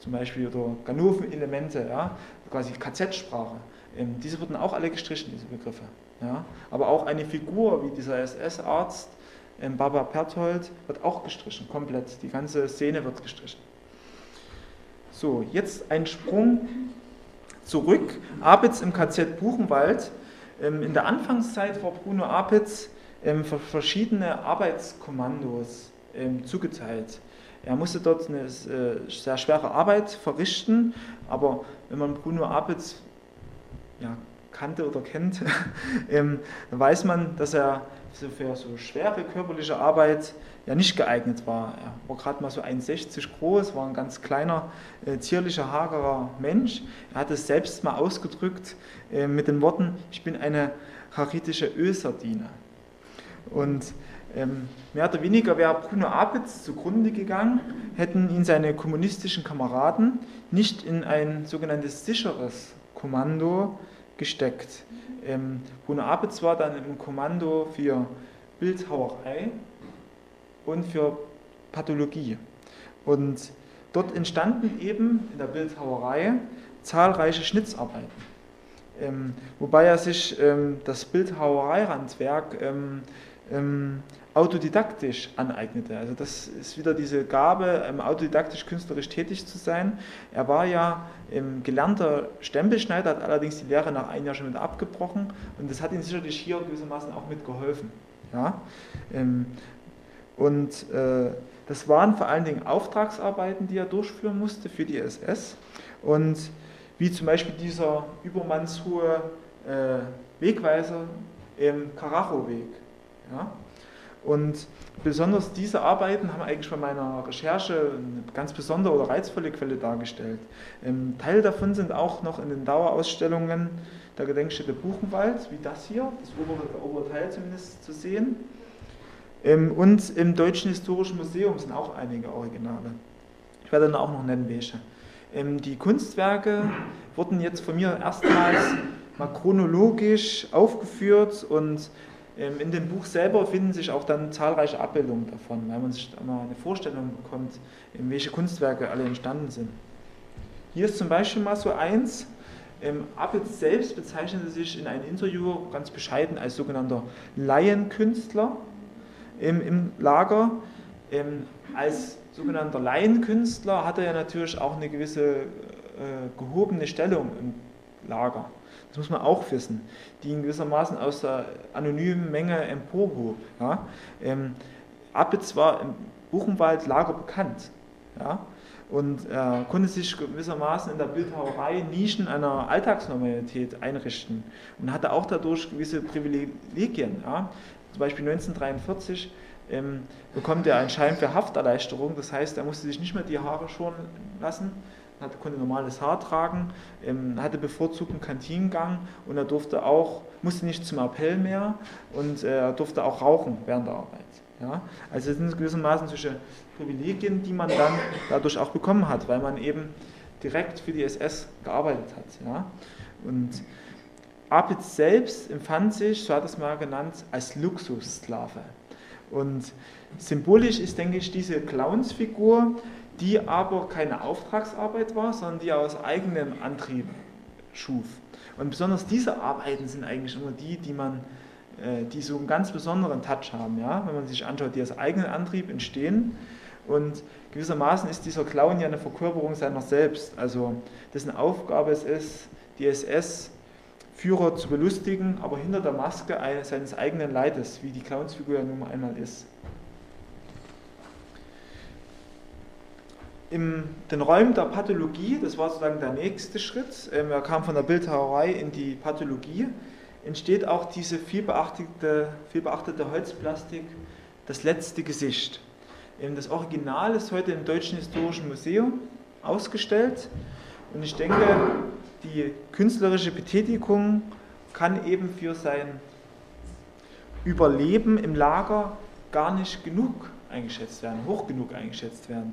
zum Beispiel, oder Ganoven-Elemente, ja, quasi KZ-Sprache, ähm, diese wurden auch alle gestrichen, diese Begriffe. Ja. Aber auch eine Figur wie dieser SS-Arzt, ähm, Baba Perthold, wird auch gestrichen, komplett. Die ganze Szene wird gestrichen. So, jetzt ein Sprung zurück. Apitz im KZ Buchenwald. Ähm, in der Anfangszeit war Bruno Apitz ähm, für verschiedene Arbeitskommandos ähm, zugeteilt. Er musste dort eine äh, sehr schwere Arbeit verrichten, aber wenn man Bruno Apitz ja, kannte oder kennt, dann weiß man, dass er für so schwere körperliche Arbeit ja nicht geeignet war. Er war gerade mal so 1,60 groß, war ein ganz kleiner, äh, zierlicher, hagerer Mensch. Er hat es selbst mal ausgedrückt äh, mit den Worten, ich bin eine haritische Ölsardine. Und ähm, mehr oder weniger wäre Bruno Apitz zugrunde gegangen, hätten ihn seine kommunistischen Kameraden nicht in ein sogenanntes sicheres Kommando gesteckt. Ähm, Bruno Apitz war dann im Kommando für Bildhauerei und für Pathologie. Und dort entstanden eben in der Bildhauerei zahlreiche Schnitzarbeiten. Ähm, wobei er sich ähm, das Bildhauereihandwerk ähm, ähm, autodidaktisch aneignete. Also das ist wieder diese Gabe, ähm, autodidaktisch künstlerisch tätig zu sein. Er war ja ähm, gelernter Stempelschneider, hat allerdings die Lehre nach einem Jahr schon wieder abgebrochen und das hat ihm sicherlich hier gewissermaßen auch mitgeholfen. Ja? Und äh, das waren vor allen Dingen Auftragsarbeiten, die er durchführen musste für die SS. Und wie zum Beispiel dieser übermannshohe äh, Wegweiser im Karacho-Weg. Ja? Und besonders diese Arbeiten haben eigentlich bei meiner Recherche eine ganz besondere oder reizvolle Quelle dargestellt. Ähm, Teil davon sind auch noch in den Dauerausstellungen der Gedenkstätte Buchenwald, wie das hier, das obere, obere Teil zumindest zu sehen. Ähm, und im Deutschen Historischen Museum sind auch einige Originale. Ich werde dann auch noch nennen, welche. Ähm, die Kunstwerke wurden jetzt von mir erstmals mal chronologisch aufgeführt und ähm, in dem Buch selber finden sich auch dann zahlreiche Abbildungen davon, weil man sich mal eine Vorstellung bekommt, welche Kunstwerke alle entstanden sind. Hier ist zum Beispiel mal so eins. Appels selbst bezeichnete sich in einem Interview ganz bescheiden als sogenannter Laienkünstler im, im Lager. Ähm, als sogenannter Laienkünstler hat er natürlich auch eine gewisse äh, gehobene Stellung im Lager. Das muss man auch wissen, die ihn gewissermaßen aus der anonymen Menge emporhob. Ja? Ähm, Appitz war im Buchenwald Lager bekannt. Ja? Und er konnte sich gewissermaßen in der Bildhauerei Nischen einer Alltagsnormalität einrichten und hatte auch dadurch gewisse Privilegien. Ja? Zum Beispiel 1943 ähm, bekommt er einen Schein für Hafterleichterung, das heißt, er musste sich nicht mehr die Haare schonen lassen, hatte, konnte normales Haar tragen, ähm, hatte bevorzugten Kantinengang und er durfte auch, musste nicht zum Appell mehr und äh, er durfte auch rauchen während der Arbeit. Ja? Also es sind gewissermaßen solche Privilegien, die man dann dadurch auch bekommen hat, weil man eben direkt für die SS gearbeitet hat. Ja? Und Apitz selbst empfand sich, so hat es mal genannt, als Luxussklave. Und symbolisch ist, denke ich, diese Clownsfigur, die aber keine Auftragsarbeit war, sondern die aus eigenem Antrieb schuf. Und besonders diese Arbeiten sind eigentlich immer die, die man, äh, die so einen ganz besonderen Touch haben, ja? wenn man sich anschaut, die aus eigenem Antrieb entstehen. Und gewissermaßen ist dieser Clown ja eine Verkörperung seiner selbst, also dessen Aufgabe es ist, die SS Führer zu belustigen, aber hinter der Maske seines eigenen Leides, wie die Clownsfigur ja nun einmal ist. In den Räumen der Pathologie, das war sozusagen der nächste Schritt, ähm, er kam von der Bildhauerei in die Pathologie, entsteht auch diese vielbeachtete, vielbeachtete Holzplastik, das letzte Gesicht. Ähm, das Original ist heute im Deutschen Historischen Museum ausgestellt und ich denke, die künstlerische Betätigung kann eben für sein Überleben im Lager gar nicht genug eingeschätzt werden, hoch genug eingeschätzt werden.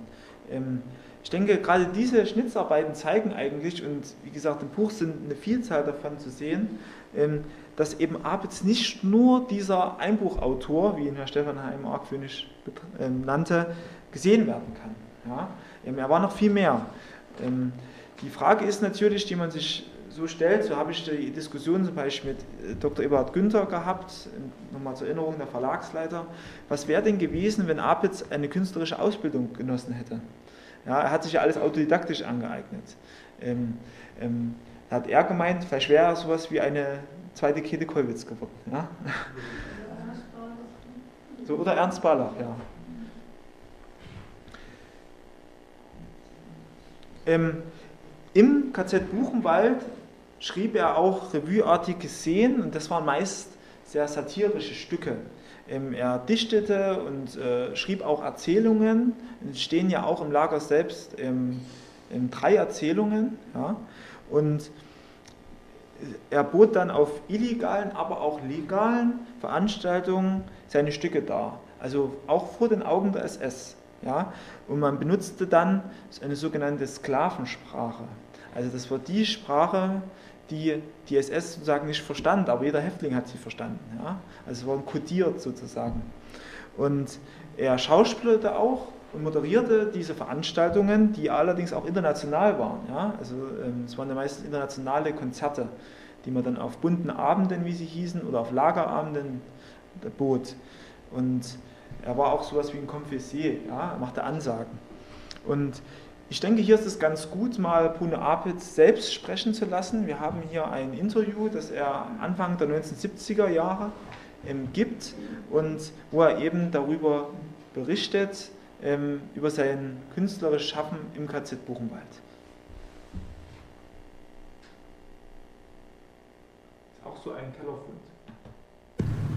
Ähm, ich denke, gerade diese Schnitzarbeiten zeigen eigentlich, und wie gesagt, im Buch sind eine Vielzahl davon zu sehen, ähm, dass eben Abitz nicht nur dieser Einbuchautor, wie ihn Herr Stefan Heim argwöhnisch ähm, nannte, gesehen werden kann. er war noch viel mehr. Die Frage ist natürlich, die man sich so stellt, so habe ich die Diskussion zum Beispiel mit äh, Dr. Eberhard Günther gehabt, nochmal zur Erinnerung, der Verlagsleiter. Was wäre denn gewesen, wenn Apitz eine künstlerische Ausbildung genossen hätte? Ja, er hat sich ja alles autodidaktisch angeeignet. Ähm, ähm, hat er gemeint, vielleicht wäre er sowas wie eine zweite Käthe Kollwitz geworden. Ja? So, oder Ernst Barlach, ja. Ähm, im KZ Buchenwald schrieb er auch revueartige Szenen und das waren meist sehr satirische Stücke. Ähm, er dichtete und äh, schrieb auch Erzählungen. Es stehen ja auch im Lager selbst ähm, drei Erzählungen. Ja? Und er bot dann auf illegalen, aber auch legalen Veranstaltungen seine Stücke dar. Also auch vor den Augen der SS. Ja? Und man benutzte dann eine sogenannte Sklavensprache. Also das war die Sprache, die die SS sozusagen nicht verstand, aber jeder Häftling hat sie verstanden. Ja? Also es war kodiert sozusagen. Und er schauspielerte auch und moderierte diese Veranstaltungen, die allerdings auch international waren. Ja? Also ähm, es waren ja meistens internationale Konzerte, die man dann auf bunten Abenden, wie sie hießen, oder auf Lagerabenden bot. Und er war auch sowas wie ein Confessier, ja? er machte Ansagen. Und ich denke, hier ist es ganz gut, mal Bruno Apitz selbst sprechen zu lassen. Wir haben hier ein Interview, das er Anfang der 1970er Jahre ähm, gibt und wo er eben darüber berichtet, ähm, über sein künstlerisches Schaffen im KZ Buchenwald. Ist auch so ein Kellerfund.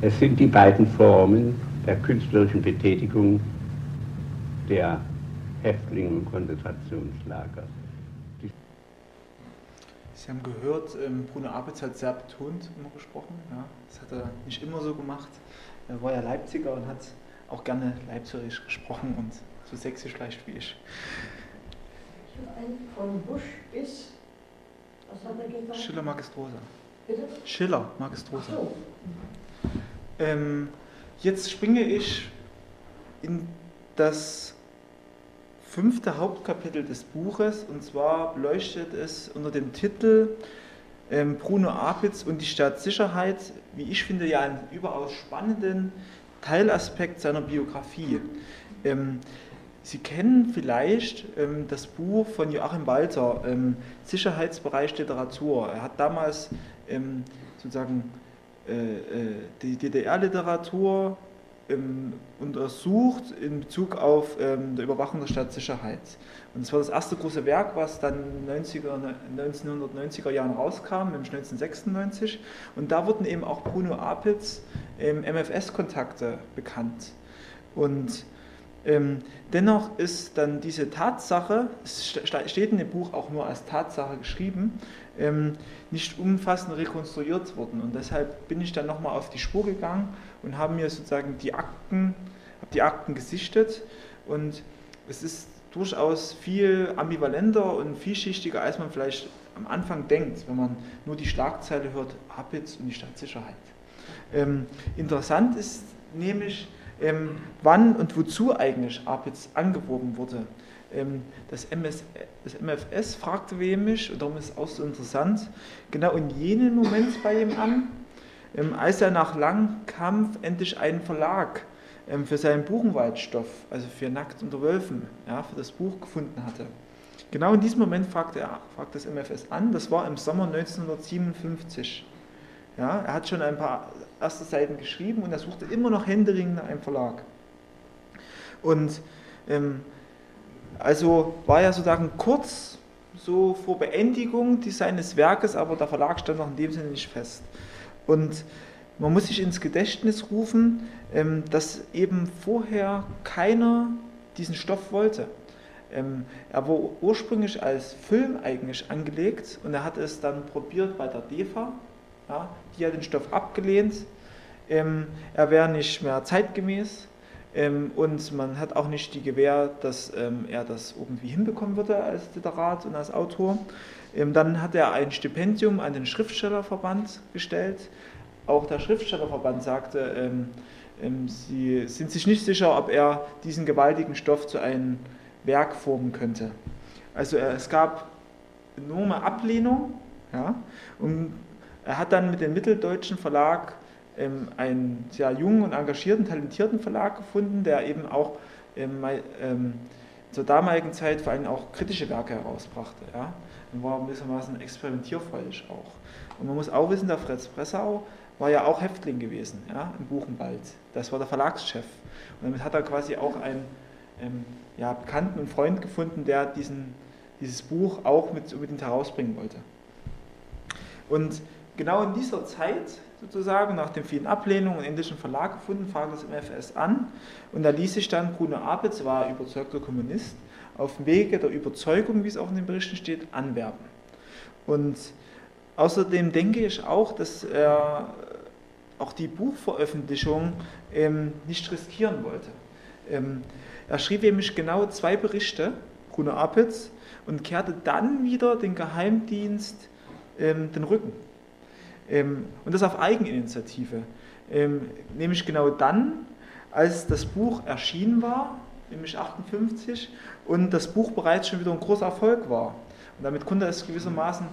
Es sind die beiden Formen der künstlerischen Betätigung der Häftlingen im Konzentrationslager. Sie haben gehört, ähm, Bruno Abitz hat sehr betont immer gesprochen. Ja. Das hat er nicht immer so gemacht. Er war ja Leipziger und hat auch gerne Leipzigerisch gesprochen und so sächsisch leicht wie ich. Von Busch bis, was hat er gesagt? Schiller Magistrosa. Bitte? Schiller Magistrosa. So. Ähm, jetzt springe ich in das fünfte Hauptkapitel des Buches und zwar beleuchtet es unter dem Titel ähm, Bruno Apitz und die Staatssicherheit, wie ich finde, ja einen überaus spannenden Teilaspekt seiner Biografie. Ähm, Sie kennen vielleicht ähm, das Buch von Joachim Walter, ähm, Sicherheitsbereich Literatur. Er hat damals ähm, sozusagen äh, äh, die DDR-Literatur ähm, untersucht in Bezug auf ähm, die Überwachung der Stadtsicherheit. Und das war das erste große Werk, was dann 90er, 1990er Jahren rauskam, nämlich 1996. Und da wurden eben auch Bruno Apitz ähm, MFS-Kontakte bekannt. Und Ähm, dennoch ist dann diese Tatsache, es steht in dem Buch auch nur als Tatsache geschrieben, ähm, nicht umfassend rekonstruiert worden. Und deshalb bin ich dann nochmal auf die Spur gegangen und habe mir sozusagen die Akten, habe die Akten gesichtet und es ist durchaus viel ambivalenter und vielschichtiger, als man vielleicht am Anfang denkt, wenn man nur die Schlagzeile hört, Habits und die Stadtsicherheit. Ähm, interessant ist nämlich, ähm, wann und wozu eigentlich APITS angeworben wurde. Ähm, das, MS, das MFS fragte mich, und darum ist es auch so interessant, genau in jenem Moment bei ihm an, als er nach langem Kampf endlich einen Verlag ähm, für seinen Buchenwaldstoff, also für Nackt unter Wölfen, ja, für das Buch gefunden hatte. Genau in diesem Moment fragte er fragte das MFS an, das war im Sommer 1957. Ja, er hat schon ein paar erste Seiten geschrieben und er suchte immer noch händeringend nach einem Verlag. Und ähm, also war er sozusagen kurz so vor Beendigung seines Werkes, aber der Verlag stand noch in dem Sinne nicht fest. Und man muss sich ins Gedächtnis rufen, ähm, dass eben vorher keiner diesen Stoff wollte. Ähm, er war ursprünglich als Film eigentlich angelegt und er hat es dann probiert bei der DEFA. Ja, die hat den Stoff abgelehnt. Ähm, er wäre nicht mehr zeitgemäß und man hat auch nicht die Gewähr, dass er das irgendwie hinbekommen würde als Literat und als Autor. Dann hat er ein Stipendium an den Schriftstellerverband gestellt auch der Schriftstellerverband sagte, ähm, ähm, sie sind sich nicht sicher, ob er diesen gewaltigen Stoff zu einem Werk formen könnte. Also es gab enorme Ablehnung ja, und er hat dann mit dem Mitteldeutschen Verlag ähm, einen sehr jungen und engagierten, talentierten Verlag gefunden, der eben auch ähm, ähm, zur damaligen Zeit vor allem auch kritische Werke herausbrachte. Ja. Und war ein bisschen experimentierfreudig auch. Und man muss auch wissen, der Fritz Bressau war ja auch Häftling gewesen ja, im Buchenwald. Das war der Verlagschef. Und damit hat er quasi auch einen ähm, ja, Bekannten und Freund gefunden, der diesen, dieses Buch auch mit unbedingt herausbringen wollte. Und genau in dieser Zeit, sozusagen, nach den vielen Ablehnungen und indischen Verlag gefunden, fragte das MFS an und da ließ sich dann Bruno Apitz, war überzeugter Kommunist, auf dem Wege der Überzeugung, wie es auch in den Berichten steht, anwerben. Und Außerdem denke ich auch, dass er auch die Buchveröffentlichung ähm, nicht riskieren wollte. Ähm, er schrieb nämlich genau zwei Berichte, Bruno Apitz, und kehrte dann wieder den Geheimdienst ähm, den Rücken. Ähm, und das auf Eigeninitiative. Ähm, nämlich genau dann, als das Buch erschienen war, nämlich 58, und das Buch bereits schon wieder ein großer Erfolg war. Und damit konnte es gewissermaßen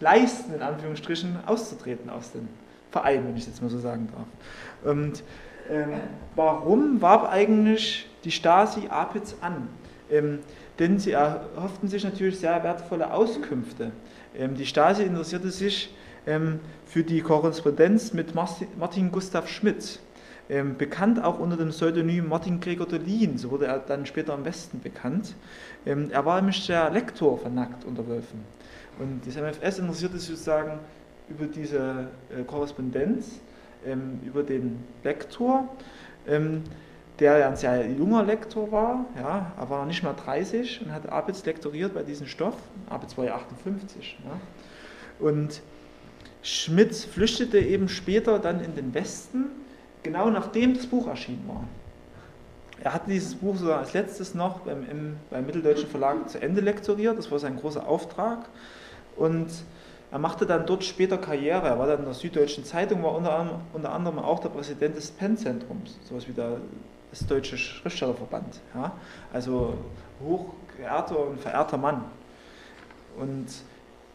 leisten, in Anführungsstrichen, auszutreten aus dem Verein, wenn ich jetzt mal so sagen darf. Und ähm, warum warb eigentlich die Stasi Apitz an? Ähm, denn sie erhofften sich natürlich sehr wertvolle Auskünfte. Ähm, die Stasi interessierte sich ähm, für die Korrespondenz mit Martin Gustav Schmidt, ähm, bekannt auch unter dem Pseudonym Martin Gregor Dolin, so wurde er dann später im Westen bekannt. Ähm, er war nämlich der Lektor von Nackt unter Wölfen. Und das MFS interessierte sich sozusagen über diese äh, Korrespondenz, ähm, über den Lektor, ähm, der ein sehr junger Lektor war, ja, er war noch nicht mal 30 und hat Abitz lektoriert bei diesem Stoff. Abitz war ja 58. Ja. Und Schmidt flüchtete eben später dann in den Westen, genau nachdem das Buch erschienen war. Er hat dieses Buch sogar als letztes noch beim, im, beim Mitteldeutschen Verlag zu Ende lektoriert, das war sein großer Auftrag. Und er machte dann dort später Karriere. Er war dann in der Süddeutschen Zeitung, war unter anderem, unter anderem auch der Präsident des PEN-Zentrums, sowas wie der, das Deutsche Schriftstellerverband. Ja? Also hochgeehrter und verehrter Mann. Und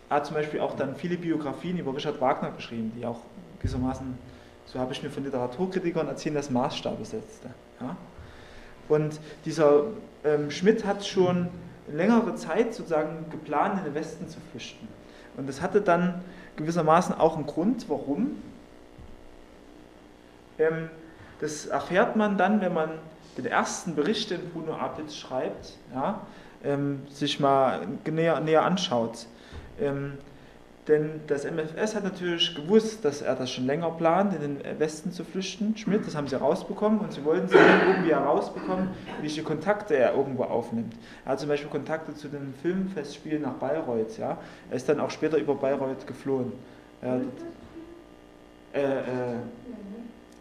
er hat zum Beispiel auch dann viele Biografien über Richard Wagner geschrieben, die auch gewissermaßen, so habe ich mir von Literaturkritikern erzählt, das Maßstab setzte. Ja? Und dieser ähm, Schmidt hat schon längere Zeit sozusagen geplant, in den Westen zu flüchten. Und das hatte dann gewissermaßen auch einen Grund, warum. Ähm, das erfährt man dann, wenn man den ersten Bericht, den Bruno Apitz schreibt, ja, ähm, sich mal näher, näher anschaut. Ähm, Denn das MFS hat natürlich gewusst, dass er das schon länger plant, in den Westen zu flüchten, Schmidt, das haben sie rausbekommen und sie wollten sie irgendwie herausbekommen, welche Kontakte er irgendwo aufnimmt. Er hat zum Beispiel Kontakte zu den Filmfestspielen nach Bayreuth, ja. Er ist dann auch später über Bayreuth geflohen. Äh, äh,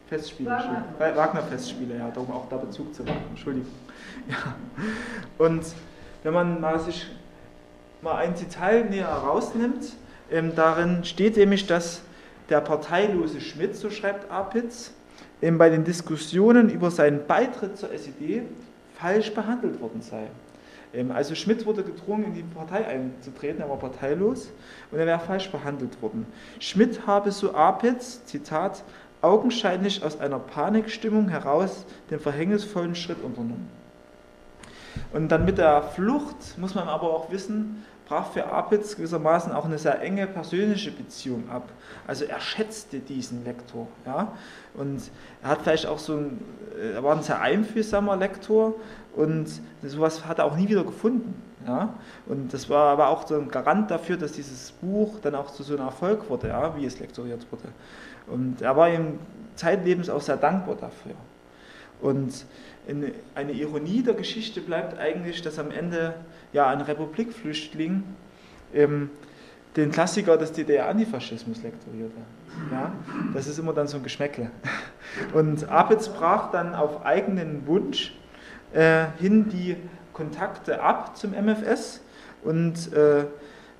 Festspiele, Wagner-Festspiele, ja, darum auch da Bezug zu Wagner, Entschuldigung. Ja. Und wenn man mal sich mal ein Detail näher rausnimmt, ähm, darin steht nämlich, dass der parteilose Schmidt, so schreibt Apitz, ähm, bei den Diskussionen über seinen Beitritt zur SED falsch behandelt worden sei. Ähm, also Schmidt wurde gedrungen, in die Partei einzutreten, er war parteilos und er wäre falsch behandelt worden. Schmidt habe, so Apitz, Zitat, augenscheinlich aus einer Panikstimmung heraus den verhängnisvollen Schritt unternommen. Und dann mit der Flucht muss man aber auch wissen, brach für Apitz gewissermaßen auch eine sehr enge persönliche Beziehung ab. Also er schätzte diesen Lektor. Ja? Und er hat vielleicht auch so ein, er war ein sehr einfühlsamer Lektor und sowas hat er auch nie wieder gefunden. Ja? Und das war aber auch so ein Garant dafür, dass dieses Buch dann auch zu so einem Erfolg wurde, ja? wie es lektoriert wurde. Und er war ihm zeitlebens auch sehr dankbar dafür. Und eine Ironie der Geschichte bleibt eigentlich, dass am Ende ja, ein Republikflüchtling ähm, den Klassiker des DDR-Antifaschismus lektorierte. Ja, das ist immer dann so ein Geschmäckle. Und Apitz brach dann auf eigenen Wunsch äh, hin die Kontakte ab zum MFS und äh,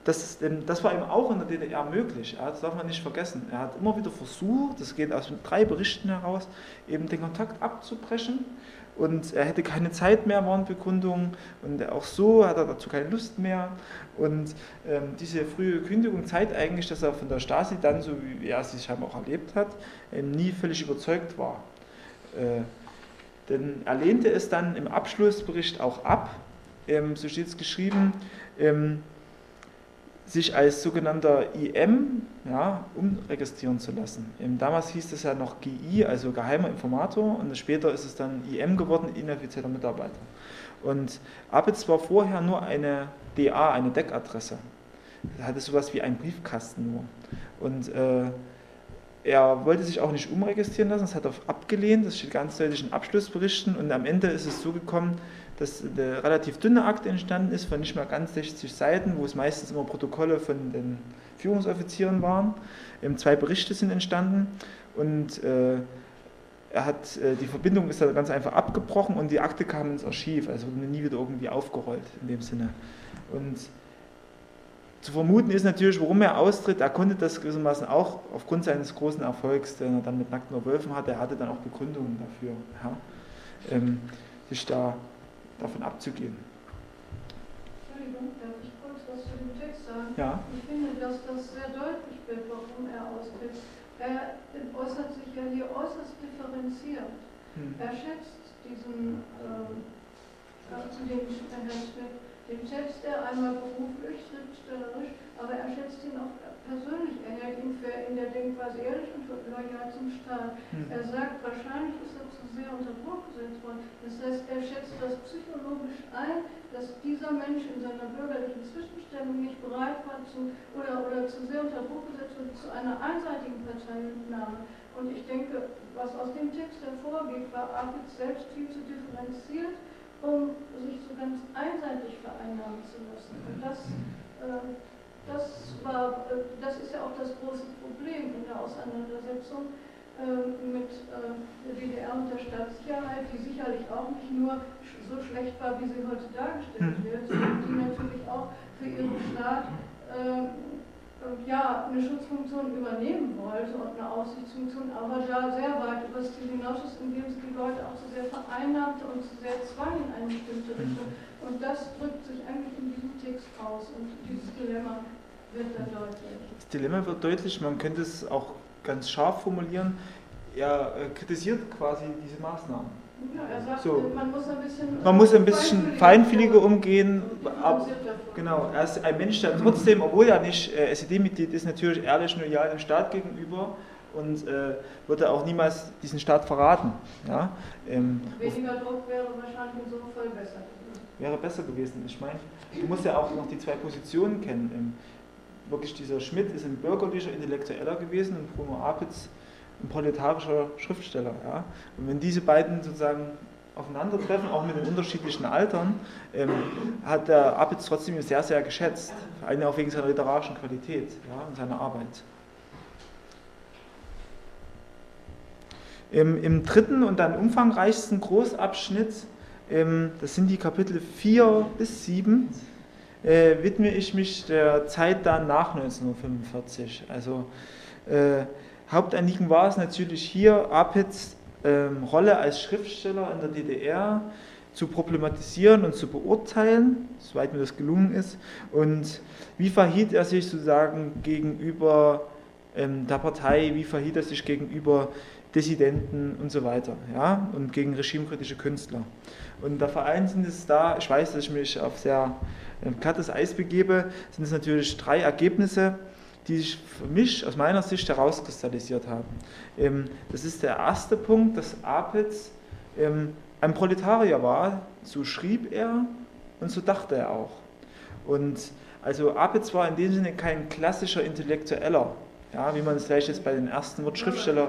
das, das, war ihm auch in der DDR möglich. Das darf man nicht vergessen. Er hat immer wieder versucht, das geht aus drei Berichten heraus, eben den Kontakt abzubrechen und er hätte keine Zeit mehr, waren Begründungen und auch so hat er dazu keine Lust mehr und ähm, diese frühe Kündigung zeigt eigentlich, dass er von der Stasi dann, so wie er sich scheinbar auch erlebt hat, ähm, nie völlig überzeugt war. Äh, denn er lehnte es dann im Abschlussbericht auch ab, ähm, so steht es geschrieben, ähm, sich als sogenannter IM ja, umregistrieren zu lassen. Damals hieß es ja noch GI, also geheimer Informator, und später ist es dann IM geworden, inoffizieller Mitarbeiter. Und Abitz war vorher nur eine DA, eine Deckadresse. Er hatte sowas wie einen Briefkasten nur. Und äh, er wollte sich auch nicht umregistrieren lassen, das hat er abgelehnt, das steht ganz deutlich in Abschlussberichten. Und am Ende ist es so gekommen, dass eine relativ dünne Akte entstanden ist, von nicht mehr ganz 60 Seiten, wo es meistens immer Protokolle von den Führungsoffizieren waren. Ähm, zwei Berichte sind entstanden und äh, er hat, äh, die Verbindung ist dann ganz einfach abgebrochen und die Akte kam ins Archiv, also wurde nie wieder irgendwie aufgerollt in dem Sinne. Und zu vermuten ist natürlich, warum er austritt. Er konnte das gewissermaßen auch aufgrund seines großen Erfolgs, den er dann mit Nackten Wölfen hatte, er hatte dann auch Begründungen dafür, ja, ähm, sich da davon abzugehen. Entschuldigung, darf ich kurz was zu dem Text sagen? Ja. Ich finde, dass das sehr deutlich wird, warum er austritt. Er äußert sich ja hier äußerst differenziert. Hm. Er schätzt diesen, äh, den Herrn Schmidt, den schätzt er einmal beruflich, schriftstellerisch, aber er schätzt ihn auch persönlich. Er hält ihn für in der Denkweise ehrlich und loyal zum Staat. Mhm. Er sagt, wahrscheinlich ist er zu sehr unter Druck gesetzt worden. Das heißt, er schätzt das psychologisch ein, dass dieser Mensch in seiner bürgerlichen Zwischenstellung nicht bereit war zu oder, oder zu sehr unter Druck gesetzt wurde zu einer einseitigen Parteiennahme. Und ich denke, was aus dem Text hervorgeht, war Apitz selbst viel zu differenziert, um sich so ganz einseitig vereinnahmen zu lassen. Und das äh, das, war, äh, das ist ja auch das große Problem in der Auseinandersetzung äh, mit äh, der DDR und der Staatssicherheit, die sicherlich auch nicht nur so schlecht war, wie sie heute dargestellt hm. wird, sondern die natürlich auch für ihren Staat ja, eine Schutzfunktion übernehmen wollte und eine Aussichtsfunktion, aber da sehr weit über das Ziel hinaus ist, indem sie die Leute auch zu sehr vereinnahmte und zu sehr zwang in eine bestimmte hm. Richtung. Und das drückt sich eigentlich in diesem Text aus und dieses Dilemma wird da deutlich. Das Dilemma wird deutlich, man könnte es auch ganz scharf formulieren. Er äh, kritisiert quasi diese Maßnahmen. Ja, so. man muss ein bisschen, man muss ein bisschen feinfühliger umgehen. Ab, genau, er ist ein Mensch, der trotzdem, obwohl er nicht äh, SED-Mitglied ist, natürlich ehrlich und loyal dem Staat gegenüber und äh, würde auch niemals diesen Staat verraten. Ja? Ähm, Weniger Druck wäre wahrscheinlich in so einem Fall besser wäre besser gewesen. Ich meine, du musst ja auch noch die zwei Positionen kennen. wirklich dieser Schmidt ist ein bürgerlicher Intellektueller gewesen und Bruno Apitz ein proletarischer Schriftsteller. Ja? Und wenn diese beiden sozusagen aufeinandertreffen, auch mit den unterschiedlichen Altern, ähm, hat der Apitz trotzdem sehr, sehr geschätzt. Vor allem auch wegen seiner literarischen Qualität ja, und seiner Arbeit. Im, Im, dritten und dann umfangreichsten Großabschnitt, ähm, das sind die Kapitel 4 bis 7, äh, widme ich mich der Zeit dann nach 1945. Also äh, Hauptanliegen war es natürlich hier, Apitz ähm, Rolle als Schriftsteller in der DDR zu problematisieren und zu beurteilen, soweit mir das gelungen ist, und wie verhielt er sich sozusagen gegenüber ähm, der Partei, wie verhielt er sich gegenüber Dissidenten und so weiter, ja, und gegen regimekritische Künstler. Und der Verein sind es da, ich weiß, dass ich mich auf sehr äh, glattes Eis begebe, sind es natürlich drei Ergebnisse, die sich für mich aus meiner Sicht herauskristallisiert haben. Ähm, das ist der erste Punkt, dass Apitz ähm, ein Proletarier war, so schrieb er und so dachte er auch. Und also Apitz war in dem Sinne kein klassischer Intellektueller, ja, wie man es vielleicht jetzt bei den ersten Wort Schriftsteller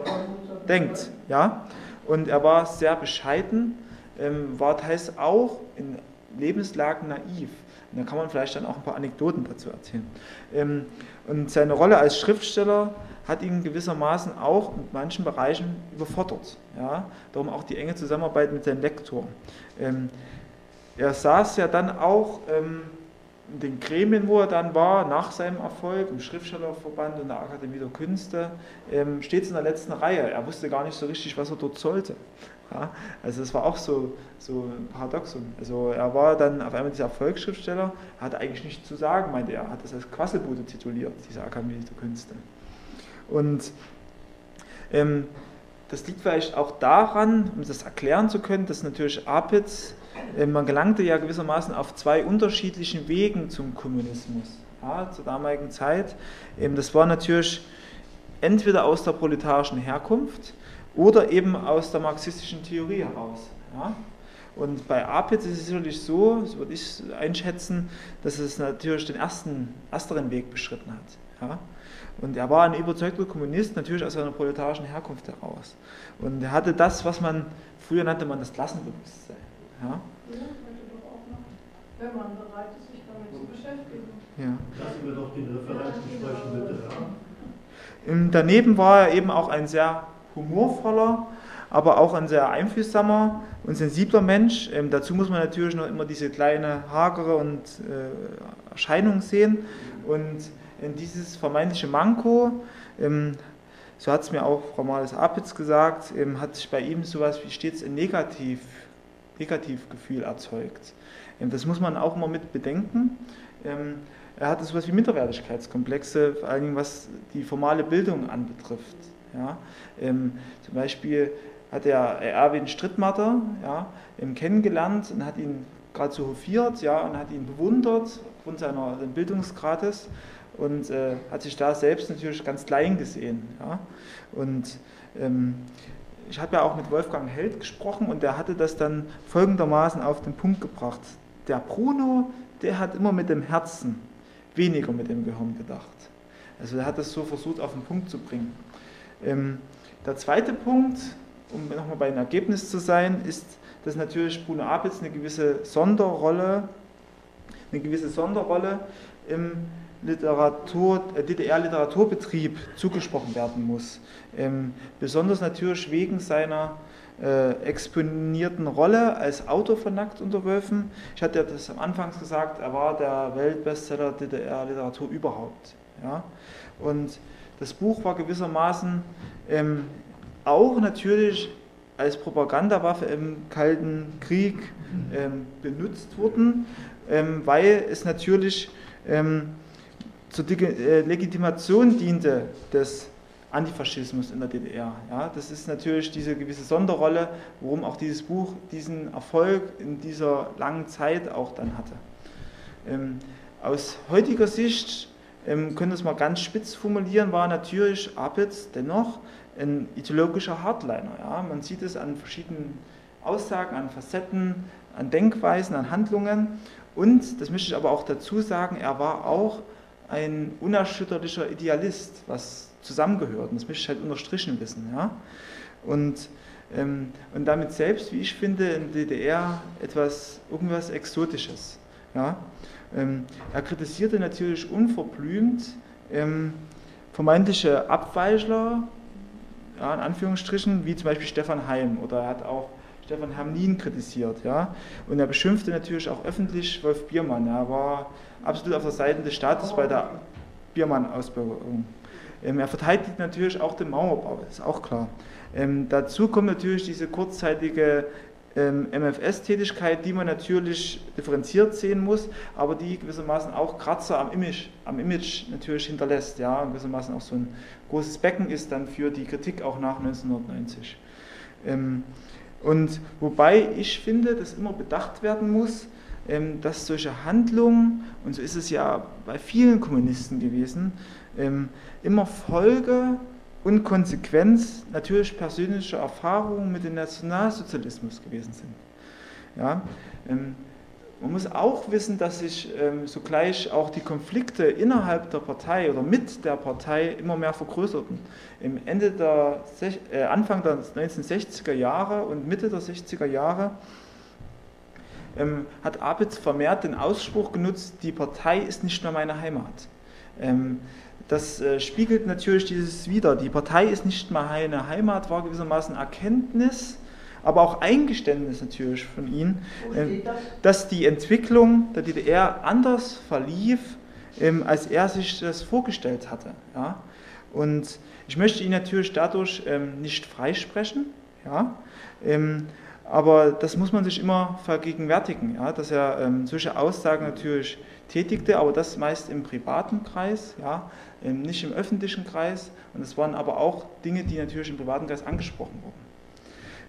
denkt. Ja? Und er war sehr bescheiden, ähm, war teils auch in Lebenslagen naiv. Und da kann man vielleicht dann auch ein paar Anekdoten dazu erzählen. Und seine Rolle als Schriftsteller hat ihn gewissermaßen auch in manchen Bereichen überfordert. Ja? Darum auch die enge Zusammenarbeit mit seinem Lektor. Ähm, er saß ja dann auch ähm, in den Gremien, wo er dann war, nach seinem Erfolg, im Schriftstellerverband und der Akademie der Künste, ähm, stets in der letzten Reihe. Er wusste gar nicht so richtig, was er dort sollte. Ja, also das war auch so, so ein Paradoxon. Also er war dann auf einmal dieser Erfolgsschriftsteller, hatte eigentlich nichts zu sagen, meinte er, hat das als Quasselbude tituliert, diese Akademie der Künste. Und ähm, das liegt vielleicht auch daran, um das erklären zu können, dass natürlich Apitz, äh, man gelangte ja gewissermaßen auf zwei unterschiedlichen Wegen zum Kommunismus ja, zur damaligen Zeit. Ähm, das war natürlich entweder aus der proletarischen Herkunft, oder eben aus der marxistischen Theorie heraus. Ja? Und bei Apitz ist es sicherlich so, so würde ich einschätzen, dass es natürlich den ersten, ersteren Weg beschritten hat. Ja? Und er war ein überzeugter Kommunist, natürlich aus seiner proletarischen Herkunft heraus. Und er hatte das, was man, früher nannte man das Klassenbewusstsein. Ja? wenn man bereit ist, sich damit zu beschäftigen. Ja. Lassen wir doch den Referenten sprechen, bitte. Ja? Daneben war er eben auch ein sehr humorvoller, aber auch ein sehr einfühlsamer und sensibler Mensch. Ähm, dazu muss man natürlich noch immer diese kleine, hagere und äh, Erscheinung sehen. Und in äh, dieses vermeintliche Manko, ähm, so hat es mir auch Frau Males-Apitz gesagt, ähm, hat sich bei ihm sowas wie stets ein Negativ, Negativgefühl erzeugt. Ähm, das muss man auch immer mit bedenken. Ähm, er hatte sowas wie Minderwertigkeitskomplexe, vor allen Dingen was die formale Bildung anbetrifft. Ja? Ähm, zum Beispiel hat er Erwin Strittmatter ja, kennengelernt und hat ihn gerade so hofiert ja, und hat ihn bewundert aufgrund seiner Bildungsgrades und äh, hat sich da selbst natürlich ganz klein gesehen. Ja. Und ähm, ich habe ja auch mit Wolfgang Held gesprochen und der hatte das dann folgendermaßen auf den Punkt gebracht. Der Bruno, der hat immer mit dem Herzen, weniger mit dem Gehirn gedacht. Also er hat das so versucht auf den Punkt zu bringen. Ähm, der zweite Punkt, um nochmal bei einem Ergebnis zu sein, ist, dass natürlich Bruno Apitz eine gewisse Sonderrolle, eine gewisse Sonderrolle im Literatur, äh, DDR-Literaturbetrieb zugesprochen werden muss. Ähm, besonders natürlich wegen seiner äh, exponierten Rolle als Autor von Nackt unterwölfen. Ich hatte ja das am Anfang gesagt, er war der Weltbestseller DDR-Literatur überhaupt. Ja? Und das Buch war gewissermaßen ähm, auch natürlich als Propagandawaffe im Kalten Krieg ähm, benutzt worden, ähm, weil es natürlich ähm, zur äh, Legitimation diente des Antifaschismus in der DDR. Ja, das ist natürlich diese gewisse Sonderrolle, worum auch dieses Buch diesen Erfolg in dieser langen Zeit auch dann hatte. Ähm, aus heutiger Sicht ähm, können das mal ganz spitz formulieren, war natürlich Apitz dennoch ein ideologischer Hardliner. Ja? Man sieht es an verschiedenen Aussagen, an Facetten, an Denkweisen, an Handlungen. Und, das möchte ich aber auch dazu sagen, er war auch ein unerschütterlicher Idealist, was zusammengehört. Und das möchte ich halt unterstrichen wissen. Ja? Und, ähm, und damit selbst, wie ich finde, in DDR etwas, irgendwas Exotisches. Ja? Ähm, er kritisierte natürlich unverblümt ähm, vermeintliche Abweichler, ja, in Anführungsstrichen, wie zum Beispiel Stefan Heim oder er hat auch Stefan Hamlin kritisiert. Ja? Und er beschimpfte natürlich auch öffentlich Wolf Biermann. Er war absolut auf der Seite des Staates bei der Biermann-Ausbildung. Ähm, er verteidigt natürlich auch den Mauerbau, ist auch klar. Ähm, dazu kommt natürlich diese kurzzeitige MFS-Tätigkeit, die man natürlich differenziert sehen muss, aber die gewissermaßen auch Kratzer am Image, am Image natürlich hinterlässt, ja, und gewissermaßen auch so ein großes Becken ist dann für die Kritik auch nach 1990. Ähm, und wobei ich finde, dass immer bedacht werden muss, ähm, dass solche Handlungen, und so ist es ja bei vielen Kommunisten gewesen, ähm, immer Folge und Konsequenz natürlich persönlicher Erfahrungen mit dem Nationalsozialismus gewesen sind. Ja, ähm, man muss auch wissen, dass sich ähm, sogleich auch die Konflikte innerhalb der Partei oder mit der Partei immer mehr vergrößerten. Im Ende der, äh, Anfang der 1960er Jahre und Mitte der 60er Jahre ähm, hat Abitz vermehrt den Ausspruch genutzt, die Partei ist nicht mehr meine Heimat. Ähm, das äh, spiegelt natürlich dieses wider. Die Partei ist nicht mehr eine Heimat, war gewissermaßen Erkenntnis, aber auch Eingeständnis natürlich von ihm, äh, dass die Entwicklung der DDR anders verlief, ähm, als er sich das vorgestellt hatte. Ja? Und ich möchte ihn natürlich dadurch ähm, nicht freisprechen, ja? Ähm, aber das muss man sich immer vergegenwärtigen, ja? dass er solche Aussagen natürlich tätigte, aber das meist im privaten Kreis, ja, nicht im öffentlichen Kreis. Und es waren aber auch Dinge, die natürlich im privaten Kreis angesprochen wurden.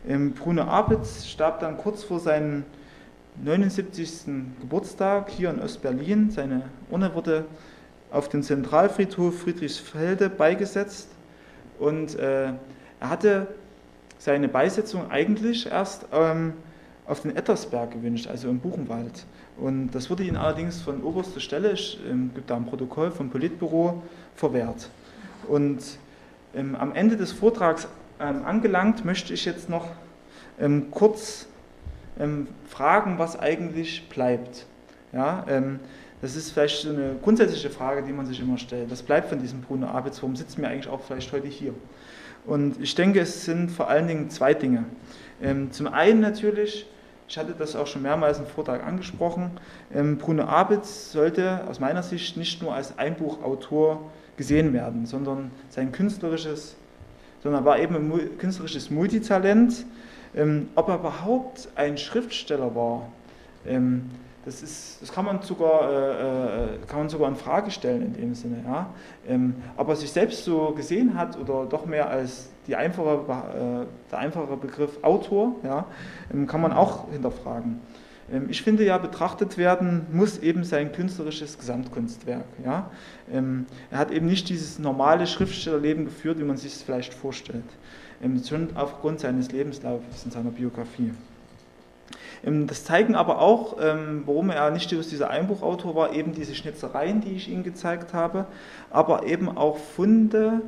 Ähm, Bruno Apitz starb dann kurz vor seinem 79. Geburtstag hier in Ostberlin. Seine Urne wurde auf dem Zentralfriedhof Friedrichsfelde beigesetzt und äh, er hatte seine Beisetzung eigentlich erst ähm, auf den Ettersberg gewünscht, also im Buchenwald. Und das wurde ihnen allerdings von oberster Stelle, es ähm, gibt da ein Protokoll vom Politbüro, verwehrt. Und ähm, am Ende des Vortrags ähm, angelangt, möchte ich jetzt noch ähm, kurz ähm, fragen, was eigentlich bleibt. Ja, ähm, das ist vielleicht so eine grundsätzliche Frage, die man sich immer stellt. Was bleibt von diesem Bruno Abitz? Warum sitzen wir eigentlich auch vielleicht heute hier? Und ich denke, es sind vor allen Dingen zwei Dinge. zum einen natürlich ich hatte das auch schon mehrmals im Vortrag angesprochen. Ähm, Bruno Abitz sollte aus meiner Sicht nicht nur als Einbuchautor gesehen werden, sondern sein künstlerisches, sondern war eben ein künstlerisches Multitalent. Ähm, ob er überhaupt ein Schriftsteller war, ähm, das, ist, das kann, man sogar, äh, äh, kann man sogar in Frage stellen in dem Sinne. Ja? Ob er sich selbst so gesehen hat oder doch mehr als die einfache, äh, der einfache Begriff Autor, ja, ähm, kann man auch hinterfragen. Ähm, ich finde ja, betrachtet werden muss eben sein künstlerisches Gesamtkunstwerk. Ja? Ähm, er hat eben nicht dieses normale Schriftstellerleben geführt, wie man sich es vielleicht vorstellt. Schon aufgrund seines Lebenslaufs in seiner Biografie. Das zeigen aber auch, warum er nicht bloß dieser Einbuchautor war, eben diese Schnitzereien, die ich Ihnen gezeigt habe, aber eben auch Funde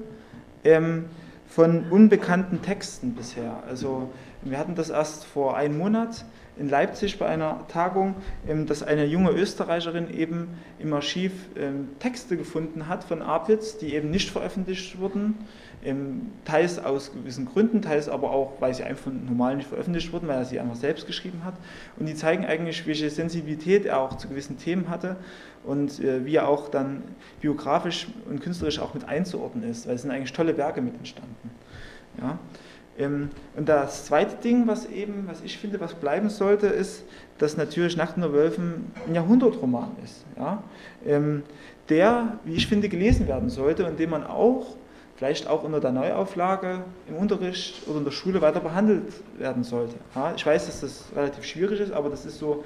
von unbekannten Texten bisher. Also wir hatten das erst vor einem Monat in Leipzig bei einer Tagung, dass eine junge Österreicherin eben im Archiv Texte gefunden hat von Apitz, die eben nicht veröffentlicht wurden teils aus gewissen Gründen, teils aber auch, weil sie einfach normal nicht veröffentlicht wurden, weil er sie einfach selbst geschrieben hat. Und die zeigen eigentlich, welche Sensibilität er auch zu gewissen Themen hatte und äh, wie er auch dann biografisch und künstlerisch auch mit einzuordnen ist, weil es sind eigentlich tolle Werke mit entstanden. Ja. Ähm, und das zweite Ding, was eben, was ich finde, was bleiben sollte, ist, dass natürlich Nacht in der Wölfen ein Jahrhundertroman ist, ja, ähm, der, wie ich finde, gelesen werden sollte und den man auch vielleicht auch unter der Neuauflage im Unterricht oder in der Schule weiter behandelt werden sollte. Ja, ich weiß, dass das relativ schwierig ist, aber das ist so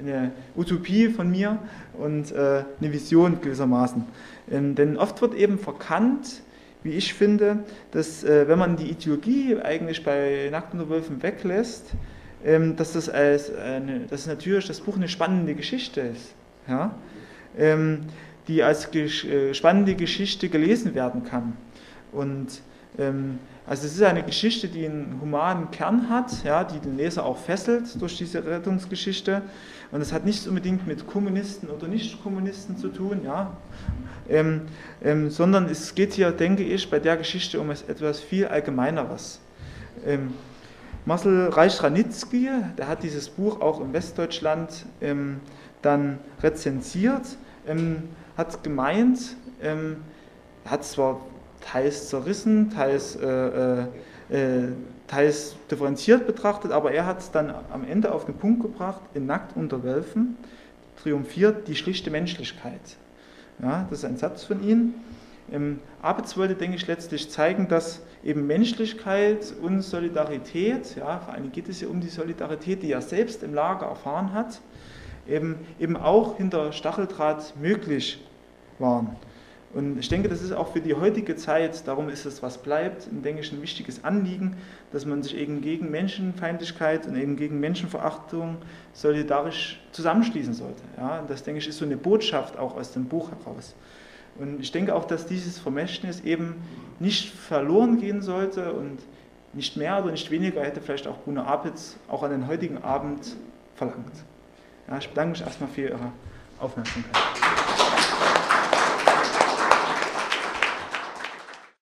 eine Utopie von mir und äh, eine Vision gewissermaßen. Ähm, denn oft wird eben verkannt, wie ich finde, dass äh, wenn man die Ideologie eigentlich bei Nackt unter Wölfen weglässt, ähm, dass das als eine, dass natürlich das Buch eine spannende Geschichte ist. Ja? Ähm, die als äh, spannende Geschichte gelesen werden kann. Und ähm, also es ist eine Geschichte, die einen humanen Kern hat, ja, die den Leser auch fesselt durch diese Rettungsgeschichte. Und es hat nichts unbedingt mit Kommunisten oder Nicht-Kommunisten zu tun, ja, ähm, ähm, sondern es geht hier, denke ich, bei der Geschichte um etwas viel Allgemeineres. Ähm, Marcel Reich-Ranitzky, der hat dieses Buch auch in Westdeutschland ähm, dann rezensiert, ähm, hat gemeint, ähm, hat zwar teils zerrissen, teils, äh, äh, äh, teils differenziert betrachtet, aber er hat es dann am Ende auf den Punkt gebracht, in Nackt unter Wölfen triumphiert die schlichte Menschlichkeit. Ja, das ist ein Satz von ihm. Ähm, Abitz wollte, denke ich, letztlich zeigen, dass eben Menschlichkeit und Solidarität, ja, vor allem geht es ja um die Solidarität, die er selbst im Lager erfahren hat, eben, eben auch hinter Stacheldraht möglich waren. Und ich denke, das ist auch für die heutige Zeit, darum ist es, was bleibt, denke ich, ein wichtiges Anliegen, dass man sich eben gegen Menschenfeindlichkeit und eben gegen Menschenverachtung solidarisch zusammenschließen sollte. Ja, und das, denke ich, ist so eine Botschaft auch aus dem Buch heraus. Und ich denke auch, dass dieses Vermächtnis eben nicht verloren gehen sollte und nicht mehr oder nicht weniger hätte vielleicht auch Bruno Apitz auch an den heutigen Abend verlangt. Ja, ich bedanke mich erstmal für Ihre Aufmerksamkeit.